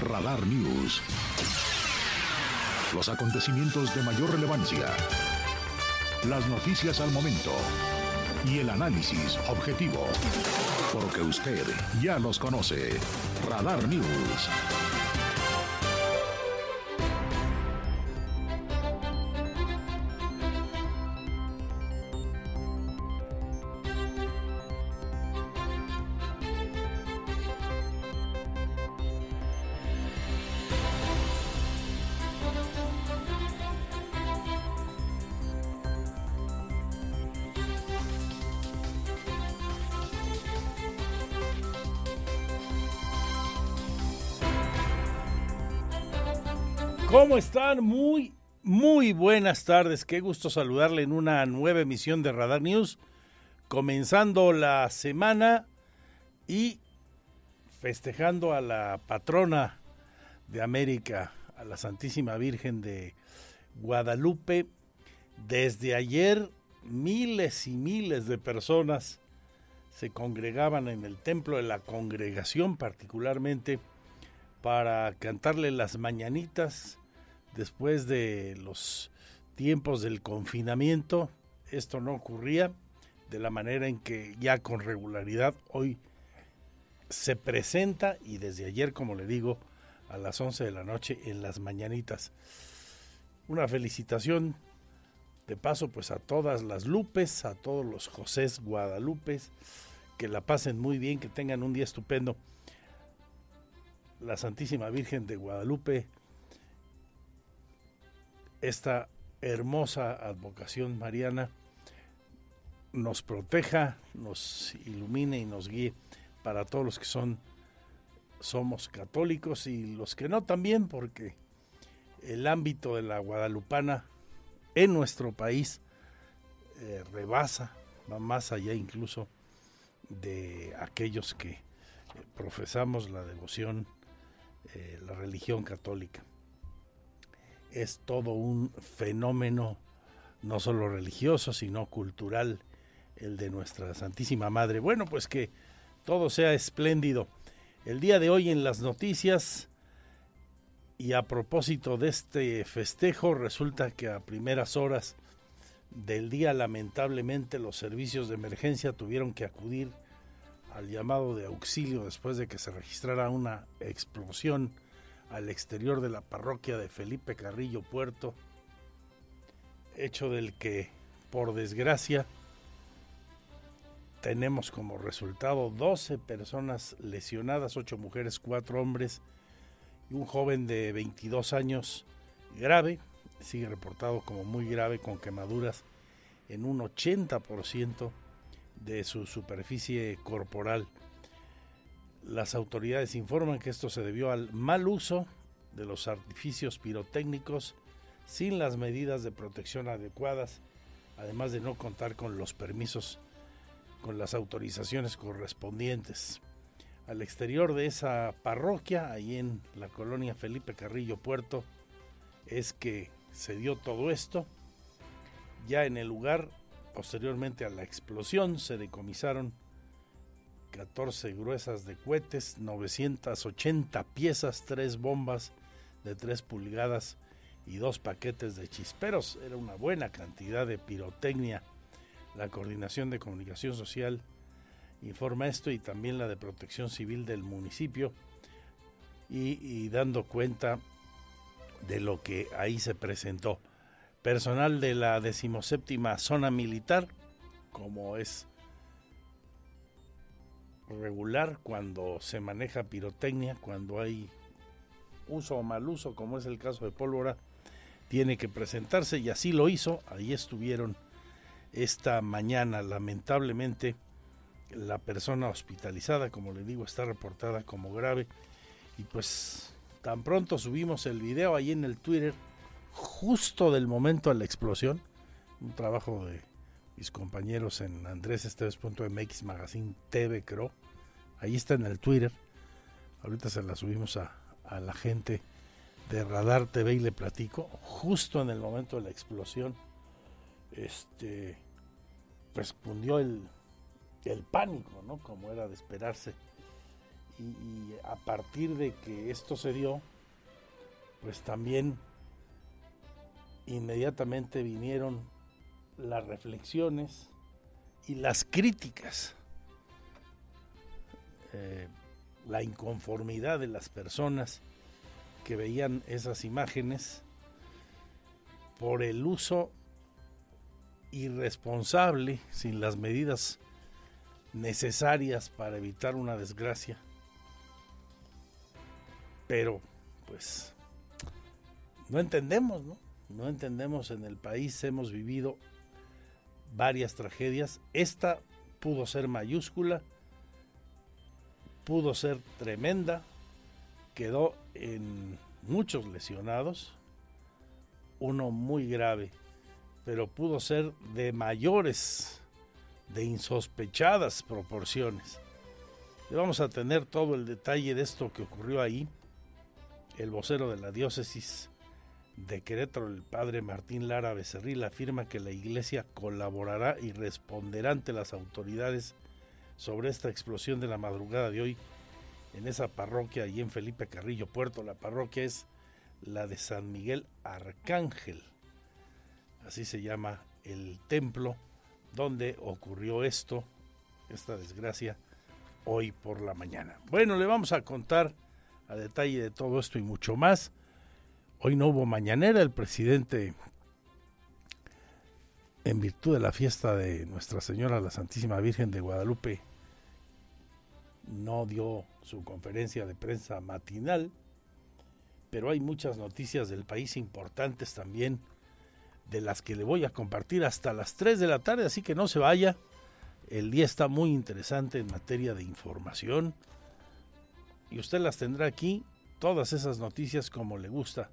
Radar News. Los acontecimientos de mayor relevancia. Las noticias al momento. Y el análisis objetivo. Porque usted ya los conoce. Radar News. Están? Muy, muy buenas tardes. Qué gusto saludarle en una nueva emisión de Radar News. Comenzando la semana y festejando a la patrona de América, a la Santísima Virgen de Guadalupe. Desde ayer miles y miles de personas se congregaban en el templo de la congregación particularmente para cantarle las mañanitas después de los tiempos del confinamiento, esto no ocurría de la manera en que ya con regularidad hoy se presenta y desde ayer, como le digo, a las 11 de la noche en las mañanitas. Una felicitación de paso pues a todas las Lupes, a todos los Josés Guadalupes, que la pasen muy bien, que tengan un día estupendo. La Santísima Virgen de Guadalupe esta hermosa advocación mariana nos proteja, nos ilumine y nos guíe para todos los que son somos católicos y los que no también porque el ámbito de la guadalupana en nuestro país eh, rebasa, va más allá incluso de aquellos que eh, profesamos la devoción, eh, la religión católica es todo un fenómeno no solo religioso, sino cultural, el de nuestra Santísima Madre. Bueno, pues que todo sea espléndido. El día de hoy en las noticias, y a propósito de este festejo, resulta que a primeras horas del día lamentablemente los servicios de emergencia tuvieron que acudir al llamado de auxilio después de que se registrara una explosión al exterior de la parroquia de Felipe Carrillo Puerto, hecho del que, por desgracia, tenemos como resultado 12 personas lesionadas, 8 mujeres, 4 hombres y un joven de 22 años grave, sigue reportado como muy grave con quemaduras en un 80% de su superficie corporal. Las autoridades informan que esto se debió al mal uso de los artificios pirotécnicos sin las medidas de protección adecuadas, además de no contar con los permisos, con las autorizaciones correspondientes. Al exterior de esa parroquia, ahí en la colonia Felipe Carrillo Puerto, es que se dio todo esto. Ya en el lugar, posteriormente a la explosión, se decomisaron 14 gruesas de cohetes, 980 piezas, 3 bombas de 3 pulgadas y dos paquetes de chisperos. Era una buena cantidad de pirotecnia. La Coordinación de Comunicación Social informa esto y también la de Protección Civil del municipio y, y dando cuenta de lo que ahí se presentó. Personal de la decimoséptima zona militar, como es regular cuando se maneja pirotecnia, cuando hay uso o mal uso, como es el caso de pólvora, tiene que presentarse y así lo hizo. Ahí estuvieron esta mañana, lamentablemente, la persona hospitalizada, como le digo, está reportada como grave. Y pues tan pronto subimos el video ahí en el Twitter, justo del momento de la explosión, un trabajo de mis compañeros en andresesteves.mx Magazine TV, creo. Ahí está en el Twitter. Ahorita se la subimos a, a la gente de Radar TV y le platico, justo en el momento de la explosión, este, respondió el, el pánico, ¿no? Como era de esperarse. y, a partir de que esto se dio, pues también inmediatamente vinieron las reflexiones y las críticas, eh, la inconformidad de las personas que veían esas imágenes por el uso irresponsable, sin las medidas necesarias para evitar una desgracia. Pero, pues, no entendemos, ¿no? No entendemos en el país, hemos vivido varias tragedias. Esta pudo ser mayúscula, pudo ser tremenda, quedó en muchos lesionados, uno muy grave, pero pudo ser de mayores, de insospechadas proporciones. Y vamos a tener todo el detalle de esto que ocurrió ahí. El vocero de la diócesis de Querétaro, el padre Martín Lara Becerril, afirma que la iglesia colaborará y responderá ante las autoridades sobre esta explosión de la madrugada de hoy en esa parroquia allí en Felipe Carrillo Puerto. La parroquia es la de San Miguel Arcángel. Así se llama el templo donde ocurrió esto, esta desgracia, hoy por la mañana. Bueno, le vamos a contar a detalle de todo esto y mucho más. Hoy no hubo mañanera, el presidente, en virtud de la fiesta de Nuestra Señora la Santísima Virgen de Guadalupe, no dio su conferencia de prensa matinal, pero hay muchas noticias del país importantes también, de las que le voy a compartir hasta las 3 de la tarde, así que no se vaya. El día está muy interesante en materia de información y usted las tendrá aquí, todas esas noticias como le gusta,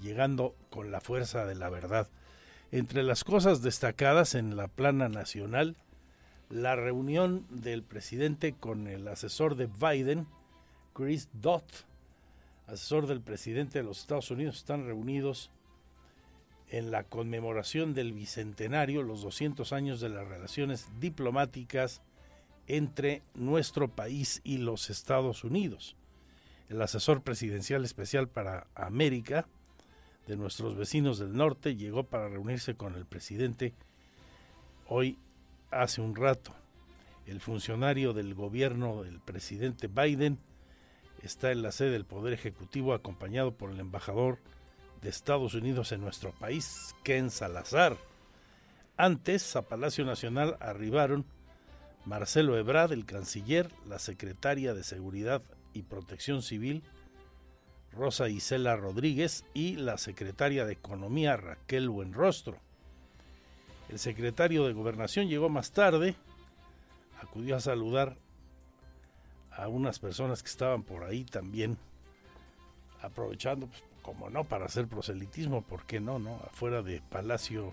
llegando con la fuerza de la verdad. Entre las cosas destacadas en la plana nacional, la reunión del presidente con el asesor de Biden, Chris Dodd, asesor del presidente de los Estados Unidos, están reunidos en la conmemoración del bicentenario, los 200 años de las relaciones diplomáticas entre nuestro país y los Estados Unidos. El asesor presidencial especial para América de nuestros vecinos del norte llegó para reunirse con el presidente hoy hace un rato. El funcionario del gobierno del presidente Biden está en la sede del Poder Ejecutivo acompañado por el embajador de Estados Unidos en nuestro país, Ken Salazar. Antes, a Palacio Nacional arribaron Marcelo Ebrard, el canciller, la secretaria de Seguridad y Protección Civil, Rosa Isela Rodríguez y la secretaria de Economía, Raquel Buenrostro. El secretario de Gobernación llegó más tarde, acudió a saludar a unas personas que estaban por ahí también, aprovechando, pues, como no, para hacer proselitismo, ¿por qué no, no? Afuera de Palacio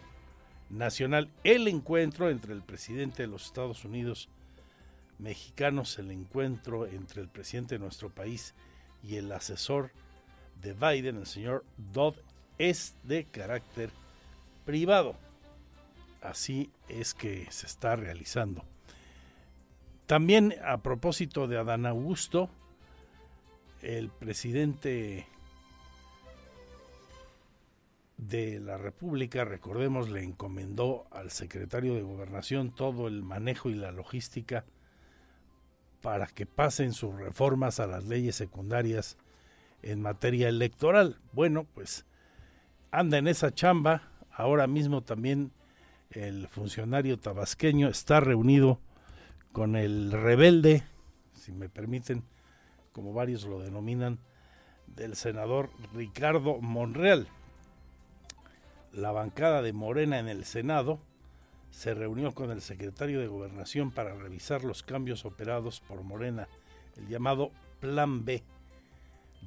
Nacional, el encuentro entre el presidente de los Estados Unidos mexicanos, el encuentro entre el presidente de nuestro país y el asesor de Biden, el señor Dodd, es de carácter privado así es que se está realizando. También a propósito de Adán Augusto, el presidente de la República, recordemos, le encomendó al secretario de Gobernación todo el manejo y la logística para que pasen sus reformas a las leyes secundarias en materia electoral. Bueno, pues anda en esa chamba, ahora mismo también el funcionario tabasqueño está reunido con el rebelde, si me permiten, como varios lo denominan, del senador Ricardo Monreal. La bancada de Morena en el Senado se reunió con el secretario de Gobernación para revisar los cambios operados por Morena, el llamado Plan B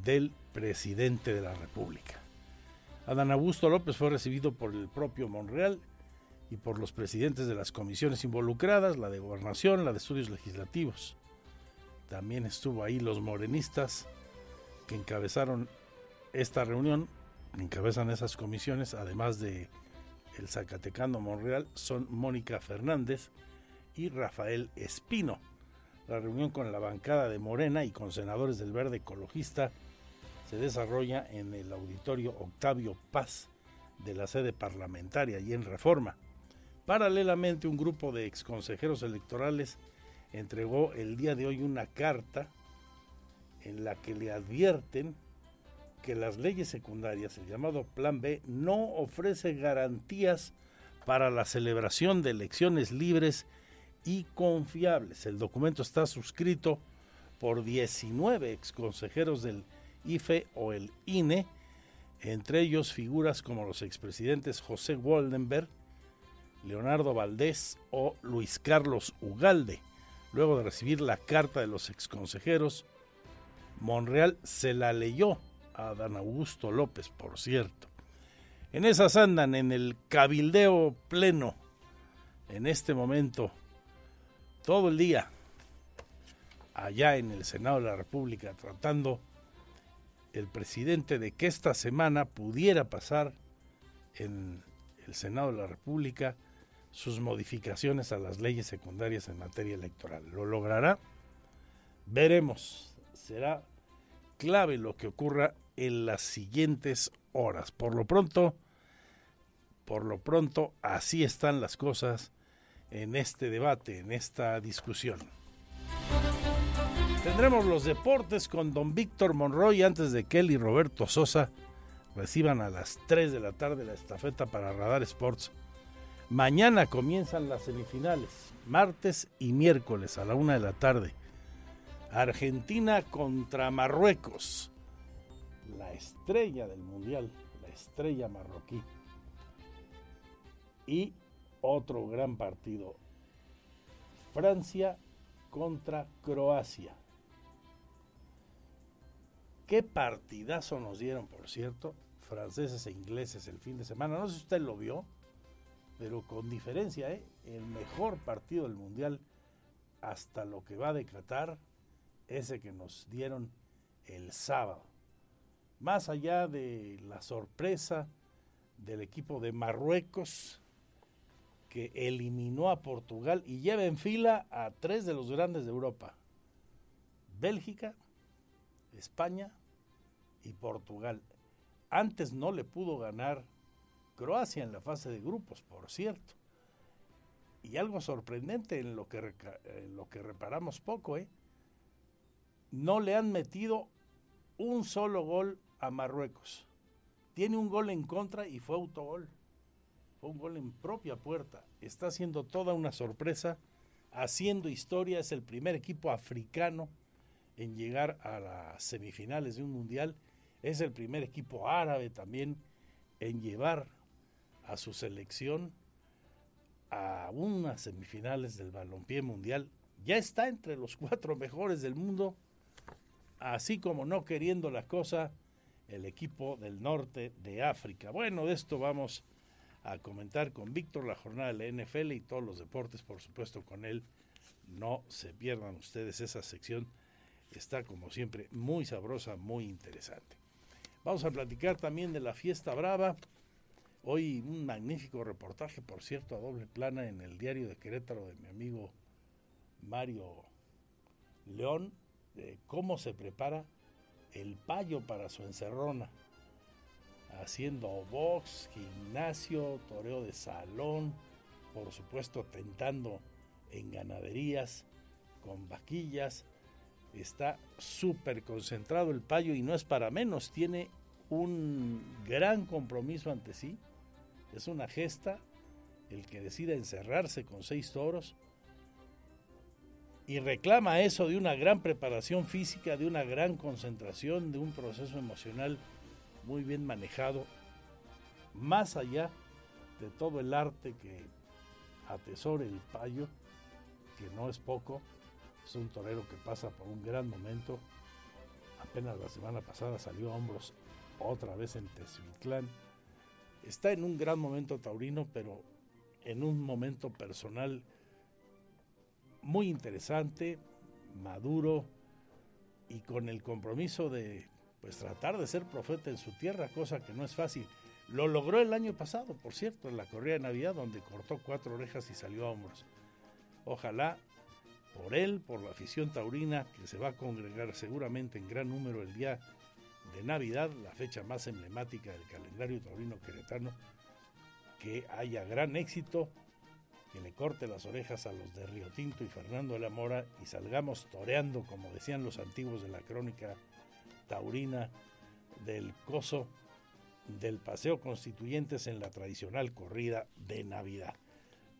del presidente de la República. Adán Augusto López fue recibido por el propio Monreal y por los presidentes de las comisiones involucradas, la de gobernación, la de estudios legislativos. También estuvo ahí los morenistas que encabezaron esta reunión, encabezan esas comisiones, además de el Zacatecano Monreal, son Mónica Fernández y Rafael Espino. La reunión con la bancada de Morena y con senadores del Verde Ecologista se desarrolla en el auditorio Octavio Paz de la sede parlamentaria y en Reforma. Paralelamente, un grupo de exconsejeros electorales entregó el día de hoy una carta en la que le advierten que las leyes secundarias, el llamado Plan B, no ofrece garantías para la celebración de elecciones libres y confiables. El documento está suscrito por 19 exconsejeros del IFE o el INE, entre ellos figuras como los expresidentes José Waldenberg, Leonardo Valdés o Luis Carlos Ugalde. Luego de recibir la carta de los exconsejeros, Monreal se la leyó a Dan Augusto López, por cierto. En esas andan en el cabildeo pleno, en este momento, todo el día, allá en el Senado de la República, tratando el presidente de que esta semana pudiera pasar en el Senado de la República sus modificaciones a las leyes secundarias en materia electoral. ¿Lo logrará? Veremos. Será clave lo que ocurra en las siguientes horas. Por lo pronto, por lo pronto, así están las cosas en este debate, en esta discusión. Tendremos los deportes con don Víctor Monroy antes de que él y Roberto Sosa reciban a las 3 de la tarde la estafeta para Radar Sports Mañana comienzan las semifinales, martes y miércoles a la una de la tarde. Argentina contra Marruecos, la estrella del mundial, la estrella marroquí. Y otro gran partido, Francia contra Croacia. Qué partidazo nos dieron, por cierto, franceses e ingleses el fin de semana. No sé si usted lo vio pero con diferencia, ¿eh? el mejor partido del Mundial hasta lo que va de Qatar, ese que nos dieron el sábado. Más allá de la sorpresa del equipo de Marruecos, que eliminó a Portugal y lleva en fila a tres de los grandes de Europa. Bélgica, España y Portugal. Antes no le pudo ganar Croacia en la fase de grupos, por cierto. Y algo sorprendente en lo que, lo que reparamos poco, ¿eh? no le han metido un solo gol a Marruecos. Tiene un gol en contra y fue autogol. Fue un gol en propia puerta. Está haciendo toda una sorpresa, haciendo historia. Es el primer equipo africano en llegar a las semifinales de un mundial. Es el primer equipo árabe también en llevar a su selección a unas semifinales del balompié mundial. Ya está entre los cuatro mejores del mundo, así como no queriendo la cosa el equipo del norte de África. Bueno, de esto vamos a comentar con Víctor la jornada de la NFL y todos los deportes, por supuesto, con él. No se pierdan ustedes esa sección. Está, como siempre, muy sabrosa, muy interesante. Vamos a platicar también de la fiesta brava Hoy un magnífico reportaje, por cierto, a doble plana en el diario de Querétaro de mi amigo Mario León, de cómo se prepara el payo para su encerrona, haciendo box, gimnasio, toreo de salón, por supuesto tentando en ganaderías, con vaquillas. Está súper concentrado el payo y no es para menos, tiene un gran compromiso ante sí. Es una gesta el que decida encerrarse con seis toros y reclama eso de una gran preparación física, de una gran concentración, de un proceso emocional muy bien manejado, más allá de todo el arte que atesora el payo, que no es poco, es un torero que pasa por un gran momento, apenas la semana pasada salió a hombros otra vez en Tezuitlán, está en un gran momento taurino, pero en un momento personal muy interesante, maduro y con el compromiso de pues tratar de ser profeta en su tierra, cosa que no es fácil. Lo logró el año pasado, por cierto, en la corrida de Navidad, donde cortó cuatro orejas y salió a hombros. Ojalá por él, por la afición taurina que se va a congregar seguramente en gran número el día de Navidad, la fecha más emblemática del calendario taurino queretano, que haya gran éxito, que le corte las orejas a los de Río Tinto y Fernando de la Mora y salgamos toreando, como decían los antiguos de la crónica taurina, del coso del Paseo Constituyentes en la tradicional corrida de Navidad.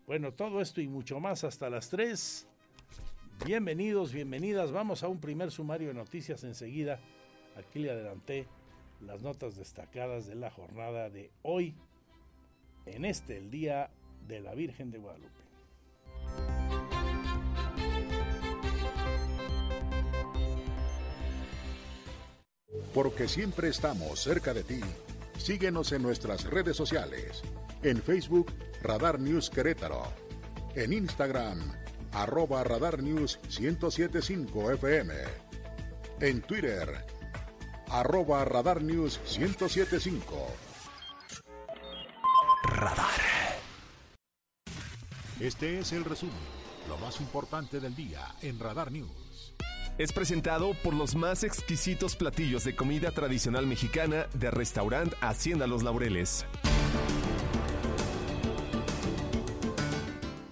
Bueno, todo esto y mucho más hasta las 3. Bienvenidos, bienvenidas. Vamos a un primer sumario de noticias enseguida. Aquí le adelanté las notas destacadas de la jornada de hoy, en este, el Día de la Virgen de Guadalupe. Porque siempre estamos cerca de ti, síguenos en nuestras redes sociales. En Facebook, Radar News Querétaro. En Instagram, arroba Radar News 1075 FM. En Twitter, arroba Radar News 1075. Radar. Este es el resumen, lo más importante del día en Radar News. Es presentado por los más exquisitos platillos de comida tradicional mexicana de restaurant Hacienda Los Laureles.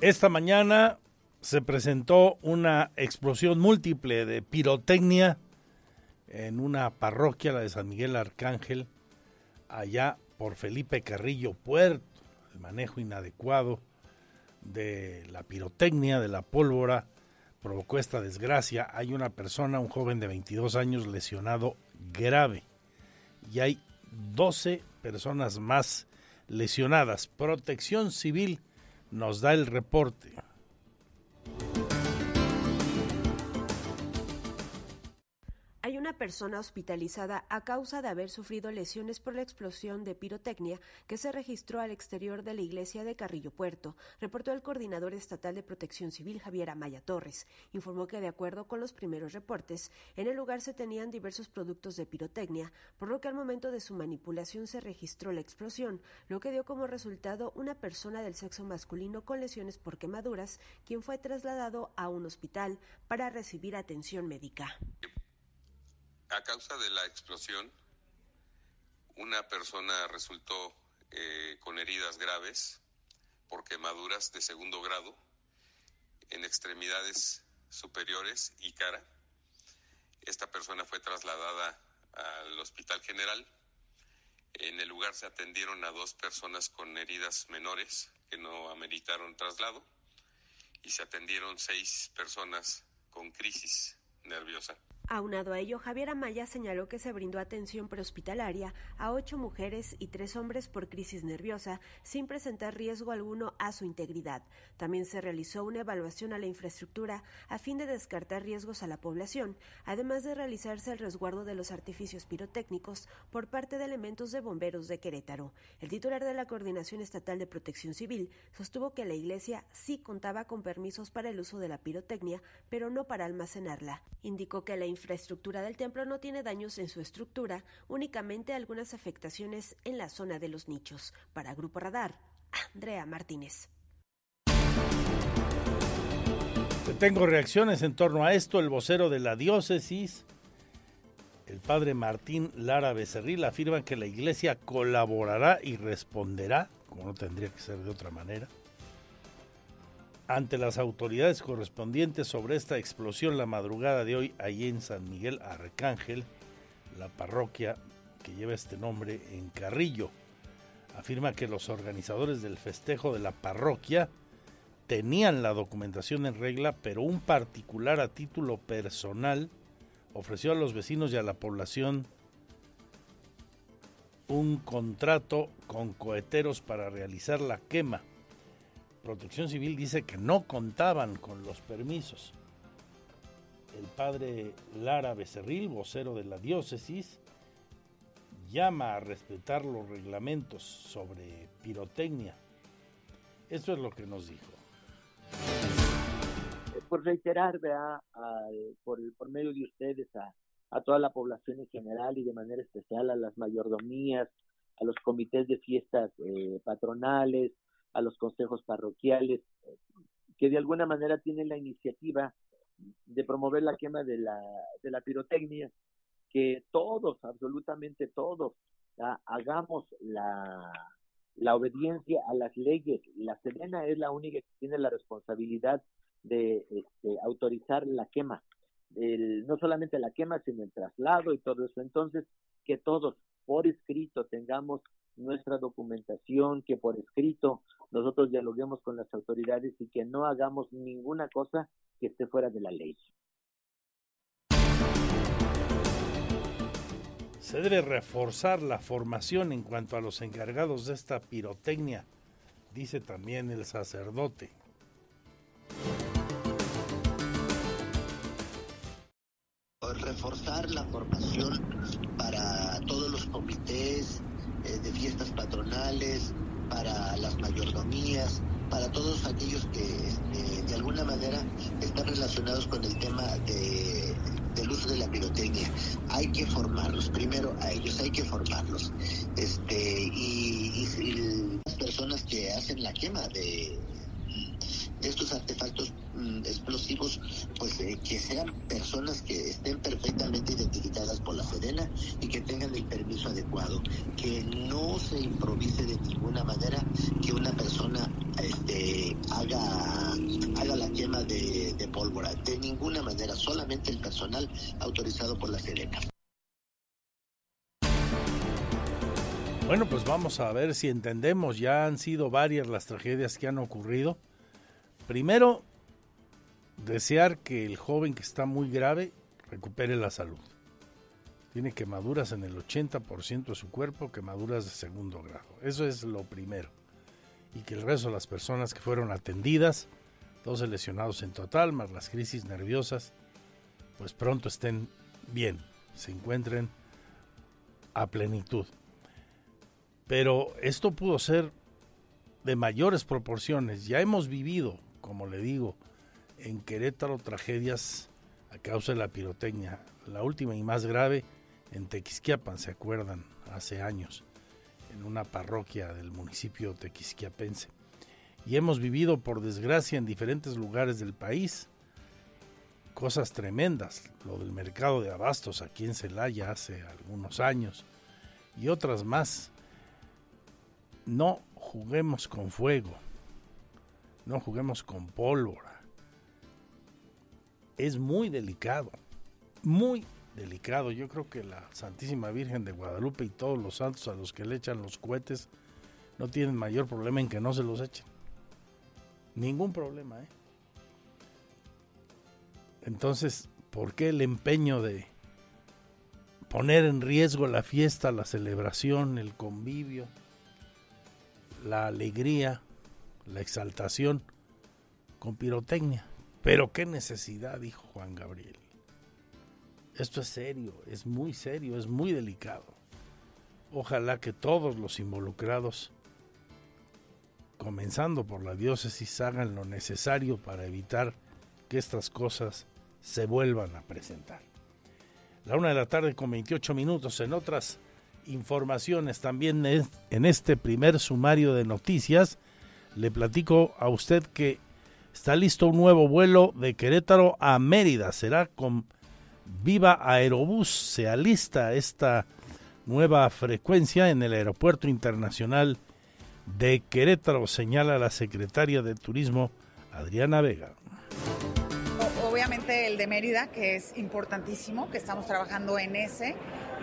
Esta mañana se presentó una explosión múltiple de pirotecnia en una parroquia, la de San Miguel Arcángel, allá por Felipe Carrillo Puerto, el manejo inadecuado de la pirotecnia, de la pólvora, provocó esta desgracia. Hay una persona, un joven de 22 años, lesionado grave y hay 12 personas más lesionadas. Protección Civil nos da el reporte. Una persona hospitalizada a causa de haber sufrido lesiones por la explosión de pirotecnia que se registró al exterior de la iglesia de Carrillo Puerto, reportó el coordinador estatal de protección civil Javier Amaya Torres. Informó que de acuerdo con los primeros reportes, en el lugar se tenían diversos productos de pirotecnia, por lo que al momento de su manipulación se registró la explosión, lo que dio como resultado una persona del sexo masculino con lesiones por quemaduras, quien fue trasladado a un hospital para recibir atención médica. A causa de la explosión, una persona resultó eh, con heridas graves por quemaduras de segundo grado en extremidades superiores y cara. Esta persona fue trasladada al Hospital General. En el lugar se atendieron a dos personas con heridas menores que no ameritaron traslado y se atendieron seis personas con crisis nerviosa. Aunado a ello, Javier Amaya señaló que se brindó atención prehospitalaria a ocho mujeres y tres hombres por crisis nerviosa sin presentar riesgo alguno a su integridad. También se realizó una evaluación a la infraestructura a fin de descartar riesgos a la población, además de realizarse el resguardo de los artificios pirotécnicos por parte de elementos de bomberos de Querétaro. El titular de la Coordinación Estatal de Protección Civil sostuvo que la iglesia sí contaba con permisos para el uso de la pirotecnia, pero no para almacenarla. Indicó que la infraestructura del templo no tiene daños en su estructura, únicamente algunas afectaciones en la zona de los nichos. Para Grupo Radar, Andrea Martínez. Tengo reacciones en torno a esto. El vocero de la diócesis, el padre Martín Lara Becerril, afirma que la iglesia colaborará y responderá, como no tendría que ser de otra manera, ante las autoridades correspondientes sobre esta explosión la madrugada de hoy allí en San Miguel Arcángel, la parroquia que lleva este nombre en Carrillo. Afirma que los organizadores del festejo de la parroquia tenían la documentación en regla, pero un particular a título personal ofreció a los vecinos y a la población un contrato con coheteros para realizar la quema Protección Civil dice que no contaban con los permisos. El padre Lara Becerril, vocero de la diócesis, llama a respetar los reglamentos sobre pirotecnia. Esto es lo que nos dijo. Por reiterar, por, por, medio de ustedes a, a toda la población en general y de manera especial a las mayordomías, a los comités de fiestas eh, patronales, a los consejos parroquiales, que de alguna manera tienen la iniciativa de promover la quema de la, de la pirotecnia, que todos, absolutamente todos, hagamos la, la obediencia a las leyes. La Sedena es la única que tiene la responsabilidad de este, autorizar la quema. No solamente la quema, sino el traslado y todo eso. Entonces, que todos por escrito tengamos nuestra documentación, que por escrito nosotros dialoguemos con las autoridades y que no hagamos ninguna cosa que esté fuera de la ley. Se debe reforzar la formación en cuanto a los encargados de esta pirotecnia, dice también el sacerdote. Reforzar la formación para todos los comités eh, de fiestas patronales, para las mayordomías, para todos aquellos que este, de alguna manera están relacionados con el tema de, del uso de la pirotecnia. Hay que formarlos, primero a ellos, hay que formarlos. Este, y las personas que hacen la quema de, estos artefactos mm, explosivos, pues eh, que sean personas que estén perfectamente identificadas por la Sedena y que tengan el permiso adecuado, que no se improvise de ninguna manera que una persona este, haga, haga la quema de, pólvora, de ninguna manera, solamente el personal autorizado por la Sedena. Bueno, pues vamos a ver si entendemos. Ya han sido varias las tragedias que han ocurrido Primero, desear que el joven que está muy grave recupere la salud. Tiene quemaduras en el 80% de su cuerpo, quemaduras de segundo grado. Eso es lo primero. Y que el resto de las personas que fueron atendidas, 12 lesionados en total, más las crisis nerviosas, pues pronto estén bien, se encuentren a plenitud. Pero esto pudo ser de mayores proporciones. Ya hemos vivido como le digo, en Querétaro tragedias a causa de la pirotecnia. La última y más grave en Tequisquiapan, ¿se acuerdan? Hace años, en una parroquia del municipio tequisquiapense. Y hemos vivido, por desgracia, en diferentes lugares del país cosas tremendas. Lo del mercado de abastos aquí en Celaya hace algunos años y otras más. No juguemos con fuego no juguemos con pólvora. Es muy delicado, muy delicado. Yo creo que la Santísima Virgen de Guadalupe y todos los santos a los que le echan los cohetes no tienen mayor problema en que no se los echen. Ningún problema, ¿eh? Entonces, ¿por qué el empeño de poner en riesgo la fiesta, la celebración, el convivio, la alegría? La exaltación con pirotecnia. Pero qué necesidad, dijo Juan Gabriel. Esto es serio, es muy serio, es muy delicado. Ojalá que todos los involucrados, comenzando por la diócesis, hagan lo necesario para evitar que estas cosas se vuelvan a presentar. La una de la tarde con 28 minutos en otras informaciones también en este primer sumario de noticias le platico a usted que está listo un nuevo vuelo de Querétaro a Mérida. Será con Viva Aerobús. Se alista esta nueva frecuencia en el Aeropuerto Internacional de Querétaro, señala la secretaria de Turismo, Adriana Vega obviamente el de Mérida, que es importantísimo, que estamos trabajando en ese,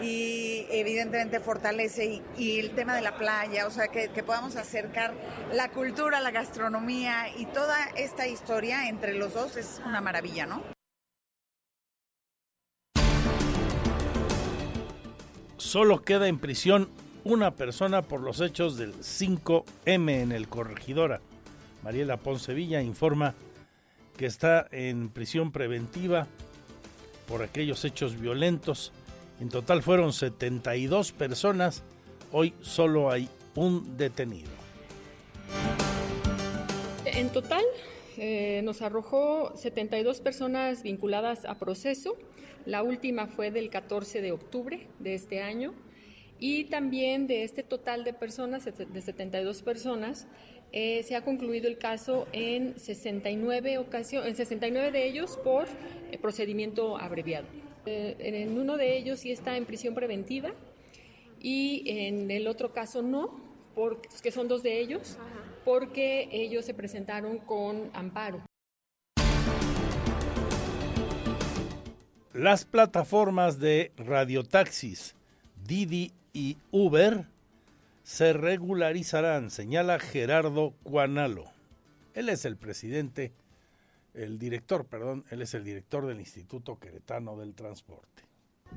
y evidentemente fortalece y, el tema de la playa, o sea, que, podamos acercar la cultura, la gastronomía y toda esta historia entre los dos es una maravilla, ¿no? Solo queda en prisión una persona por los hechos del 5M en el Corregidora. Mariela Poncevilla informa que está en prisión preventiva por aquellos hechos violentos. En total fueron 72 personas, hoy solo hay un detenido. En total eh, nos arrojó 72 personas vinculadas a proceso. La última fue del 14 de octubre de este año Y también de este total de personas, de 72 personas, eh, se ha concluido el caso en 69 ocasiones, en 69 de ellos por eh, procedimiento abreviado. Eh, en uno de ellos sí está en prisión preventiva y en el otro caso no, porque, que son dos de ellos, porque ellos se presentaron con amparo. Las plataformas de radiotaxis Didi y Uber se regularizarán, señala Gerardo Cuanalo. Él es el presidente, el director, perdón, él es el director del Instituto Queretano del Transporte.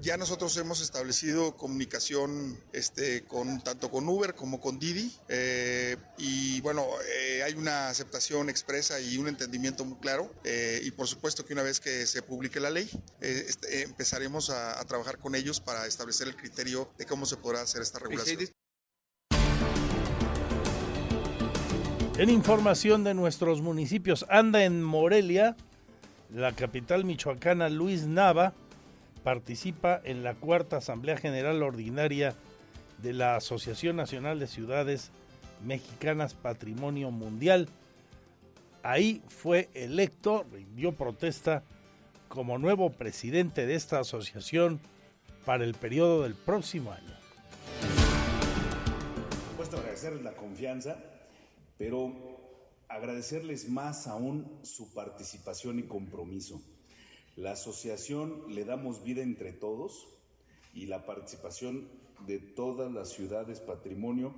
Ya nosotros hemos establecido comunicación este, con, tanto con Uber como con Didi eh, y bueno, eh, hay una aceptación expresa y un entendimiento muy claro eh, y por supuesto que una vez que se publique la ley este, empezaremos a, a, trabajar con ellos para establecer el criterio de cómo se podrá hacer esta regulación. En información de nuestros municipios, anda en Morelia, la capital michoacana Luis Nava participa en la cuarta Asamblea General Ordinaria de la Asociación Nacional de Ciudades Mexicanas Patrimonio Mundial. Ahí fue electo, rindió protesta como nuevo presidente de esta asociación para el periodo del próximo año. Puesto agradecerles la confianza pero agradecerles más aún su participación y compromiso. La asociación le damos vida entre todos y la participación de todas las ciudades patrimonio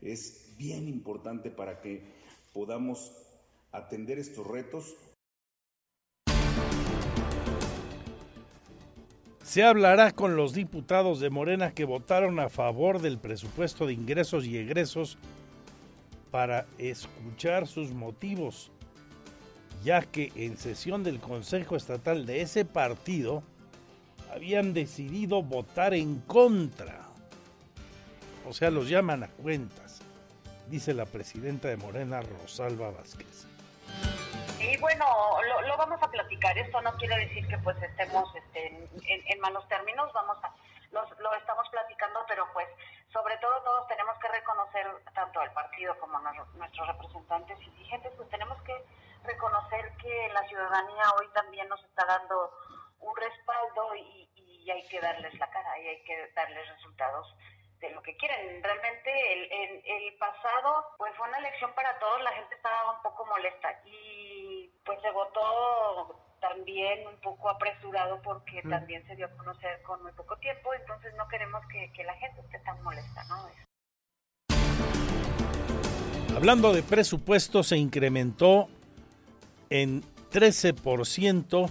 es bien importante para que podamos atender estos retos. Se hablará con los diputados de Morena que votaron a favor del presupuesto de ingresos y egresos para escuchar sus motivos, ya que en sesión del Consejo Estatal de ese partido habían decidido votar en contra. O sea, los llaman a cuentas, dice la presidenta de Morena, Rosalba Vázquez. Y bueno, lo, vamos a platicar. Esto no quiere decir que pues estemos este, en, malos términos. Vamos a, lo estamos platicando, pero pues sobre todo todos tenemos que reconocer, tanto al partido como nuestros representantes y dirigentes, pues tenemos que reconocer que la ciudadanía hoy también nos está dando un respaldo y, hay que darles la cara y hay que darles resultados de lo que quieren. Realmente el, el, pasado pues fue una elección para todos, la gente estaba un poco molesta y pues se votó también un poco apresurado porque también se dio a conocer con muy poco tiempo, entonces no queremos que, que la gente esté tan molesta, ¿no? Hablando de presupuesto, se incrementó en 13%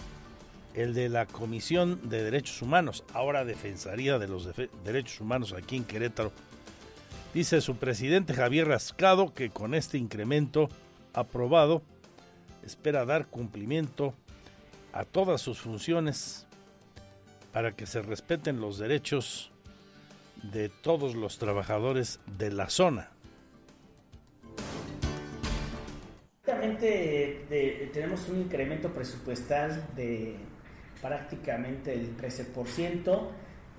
el de la Comisión de Derechos Humanos, ahora Defensoría de los Derechos Humanos aquí en Querétaro. Dice su presidente Javier Rascado que con este incremento aprobado espera dar cumplimiento a todas sus funciones para que se respeten los derechos de todos los trabajadores de la zona. tenemos un incremento presupuestal de prácticamente el 13%.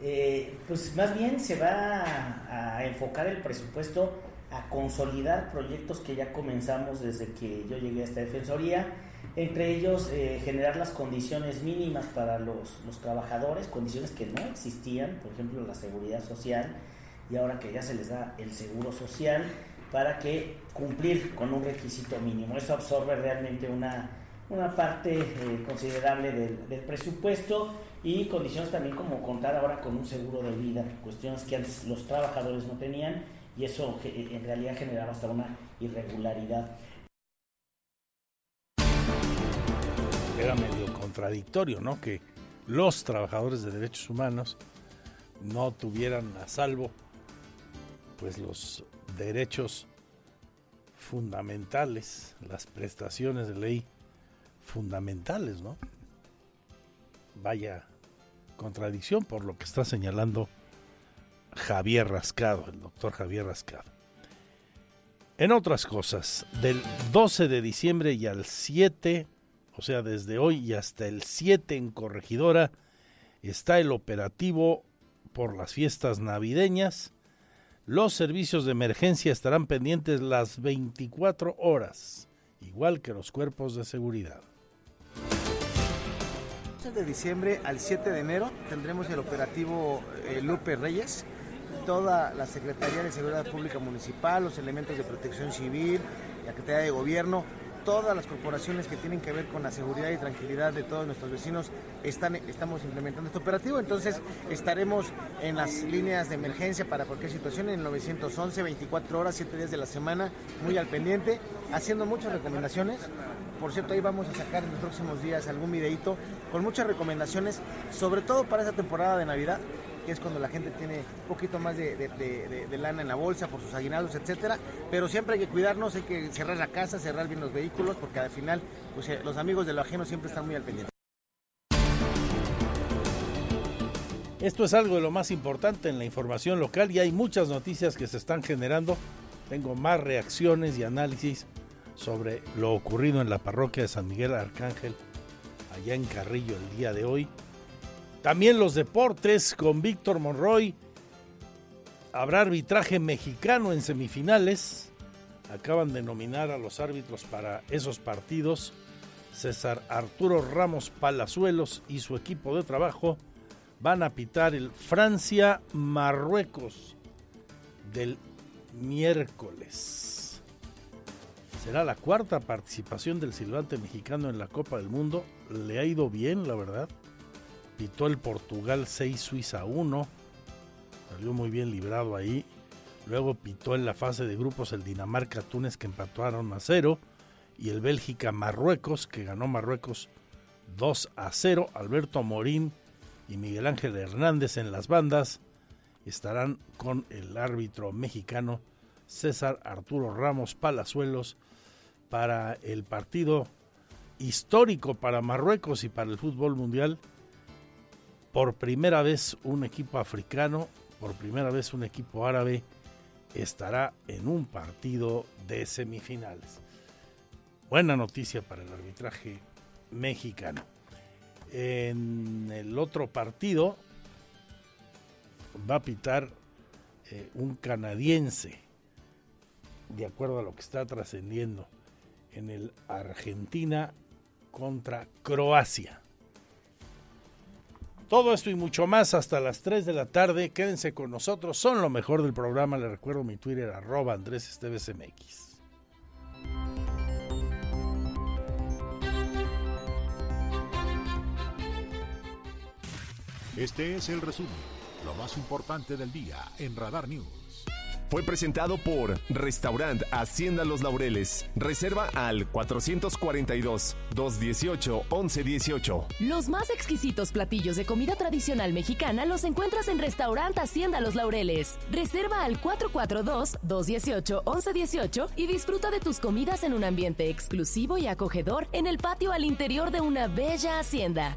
Eh, pues más bien se va a enfocar el presupuesto a consolidar proyectos que ya comenzamos desde que yo llegué a esta defensoría entre ellos eh, generar las condiciones mínimas para los, los, trabajadores, condiciones que no existían, por ejemplo la seguridad social, y ahora que ya se les da el seguro social, para que cumplir con un requisito mínimo. Eso absorbe realmente una, una parte eh, considerable del, del, presupuesto y condiciones también como contar ahora con un seguro de vida, cuestiones que antes los trabajadores no tenían y eso en realidad generaba hasta una irregularidad. Era medio contradictorio, ¿no? Que los trabajadores de derechos humanos no tuvieran a salvo pues los derechos fundamentales, las prestaciones de ley fundamentales, ¿no? Vaya contradicción por lo que está señalando Javier Rascado, el doctor Javier Rascado. En otras cosas, del 12 de diciembre y al 7 o sea, desde hoy y hasta el 7 en Corregidora, está el operativo por las fiestas navideñas. Los servicios de emergencia estarán pendientes las 24 horas, igual que los cuerpos de seguridad. De diciembre al 7 de enero tendremos el operativo eh, Lupe Reyes, toda la Secretaría de Seguridad Pública Municipal, los elementos de protección civil, la Secretaría de Gobierno, todas las corporaciones que tienen que ver con la seguridad y tranquilidad de todos nuestros vecinos están, estamos implementando este operativo. Entonces estaremos en las líneas de emergencia para cualquier situación en el 911, 24 horas, 7 días de la semana, muy al pendiente, haciendo muchas recomendaciones. Por cierto, ahí vamos a sacar en los próximos días algún videito con muchas recomendaciones, sobre todo para esta temporada de Navidad, que es cuando la gente tiene un poquito más de, lana en la bolsa por sus aguinaldos, etcétera. Pero siempre hay que cuidarnos, hay que cerrar la casa, cerrar bien los vehículos, porque al final pues, eh, los amigos de lo ajeno siempre están muy al pendiente. Esto es algo de lo más importante en la información local y hay muchas noticias que se están generando. Tengo más reacciones y análisis sobre lo ocurrido en la parroquia de San Miguel Arcángel, allá en Carrillo el día de hoy. También los deportes con Víctor Monroy. Habrá arbitraje mexicano en semifinales. Acaban de nominar a los árbitros para esos partidos. César Arturo Ramos Palazuelos y su equipo de trabajo van a pitar el Francia-Marruecos del miércoles. Será la cuarta participación del silbante mexicano en la Copa del Mundo. Le ha ido bien, la verdad pitó el Portugal 6 Suiza 1, salió muy bien librado ahí. Luego pitó en la fase de grupos el Dinamarca Túnez que empataron a 0 y el Bélgica Marruecos que ganó Marruecos 2 a 0. Alberto Morín y Miguel Ángel Hernández en las bandas estarán con el árbitro mexicano César Arturo Ramos Palazuelos para el partido histórico para Marruecos y para el fútbol mundial por primera vez un equipo africano, por primera vez un equipo árabe estará en un partido de semifinales. Buena noticia para el arbitraje mexicano. En el otro partido va a pitar eh, un canadiense, de acuerdo a lo que está trascendiendo, en el Argentina contra Croacia. Todo esto y mucho más hasta las 3 de la tarde. Quédense con nosotros. Son lo mejor del programa. Les recuerdo mi Twitter, arroba Andrés Esteves MX. Este es el resumen, lo más importante del día en Radar News. Fue presentado por Restaurant Hacienda Los Laureles. Reserva al 442-218-1118. Los más exquisitos platillos de comida tradicional mexicana los encuentras en Restaurant Hacienda Los Laureles. Reserva al 442-218-1118 y disfruta de tus comidas en un ambiente exclusivo y acogedor en el patio al interior de una bella hacienda.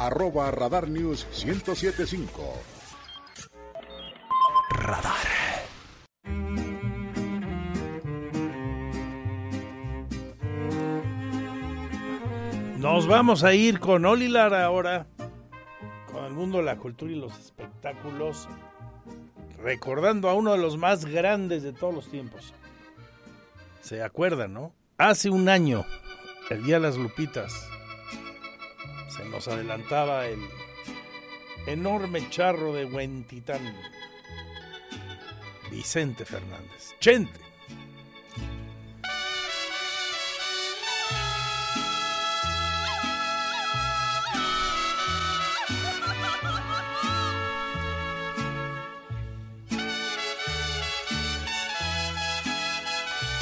arroba Radar News 1075. Radar. Nos vamos a ir con Olilar ahora, con el mundo de la cultura y los espectáculos, recordando a uno de los más grandes de todos los tiempos. ¿Se acuerdan, no? Hace un año, el Día de las Lupitas, se nos adelantaba el enorme charro de Huentitán, Vicente Fernández. Chente.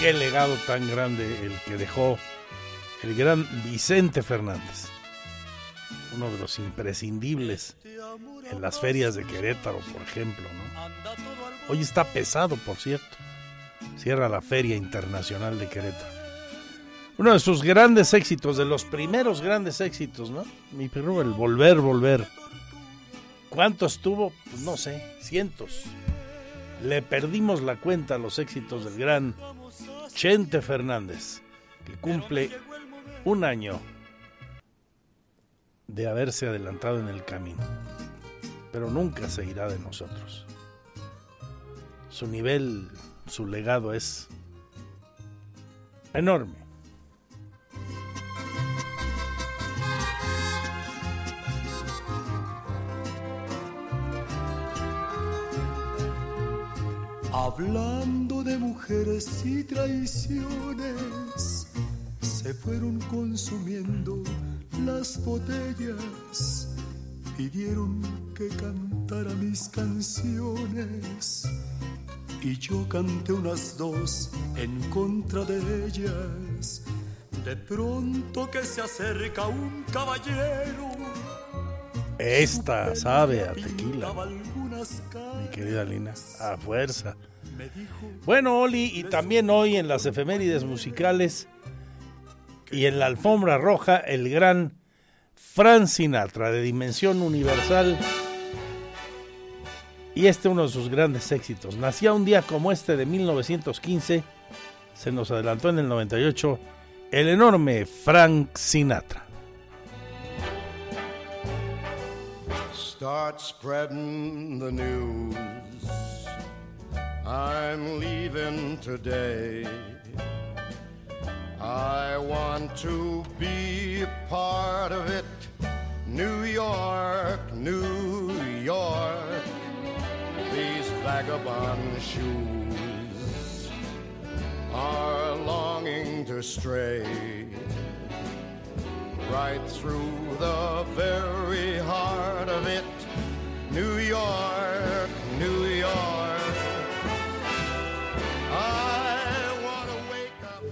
Qué legado tan grande el que dejó el gran Vicente Fernández uno de los imprescindibles en las ferias de Querétaro, por ejemplo. ¿no? Hoy está pesado, por cierto. cierra la Feria Internacional de Querétaro. Uno de sus grandes éxitos, de los primeros grandes éxitos, ¿no? Mi perro, el volver, volver. ¿Cuántos tuvo? Pues no sé, cientos. Le perdimos la cuenta a los éxitos del gran Chente Fernández, que cumple un año de haberse adelantado en el camino, pero nunca se irá de nosotros. Su nivel, su legado es enorme. Hablando de mujeres y traiciones, se fueron consumiendo las botellas, pidieron que cantara mis canciones y yo canté unas dos en contra de ellas. De pronto que se acerca un caballero. Esta sabe a tequila, mi querida Lina, a fuerza. Bueno, Oli, y también hoy en las efemérides musicales y en la alfombra roja, el gran Frank Sinatra, de dimensión universal. Y este uno de sus grandes éxitos. Nacía un día como este de 1915, se nos adelantó en el 98, el enorme Frank Sinatra. Start spreading the news. I'm leaving today. I want to be part of it. New York, New York. These vagabond shoes are longing to stray right through the very heart of it. New York, New York.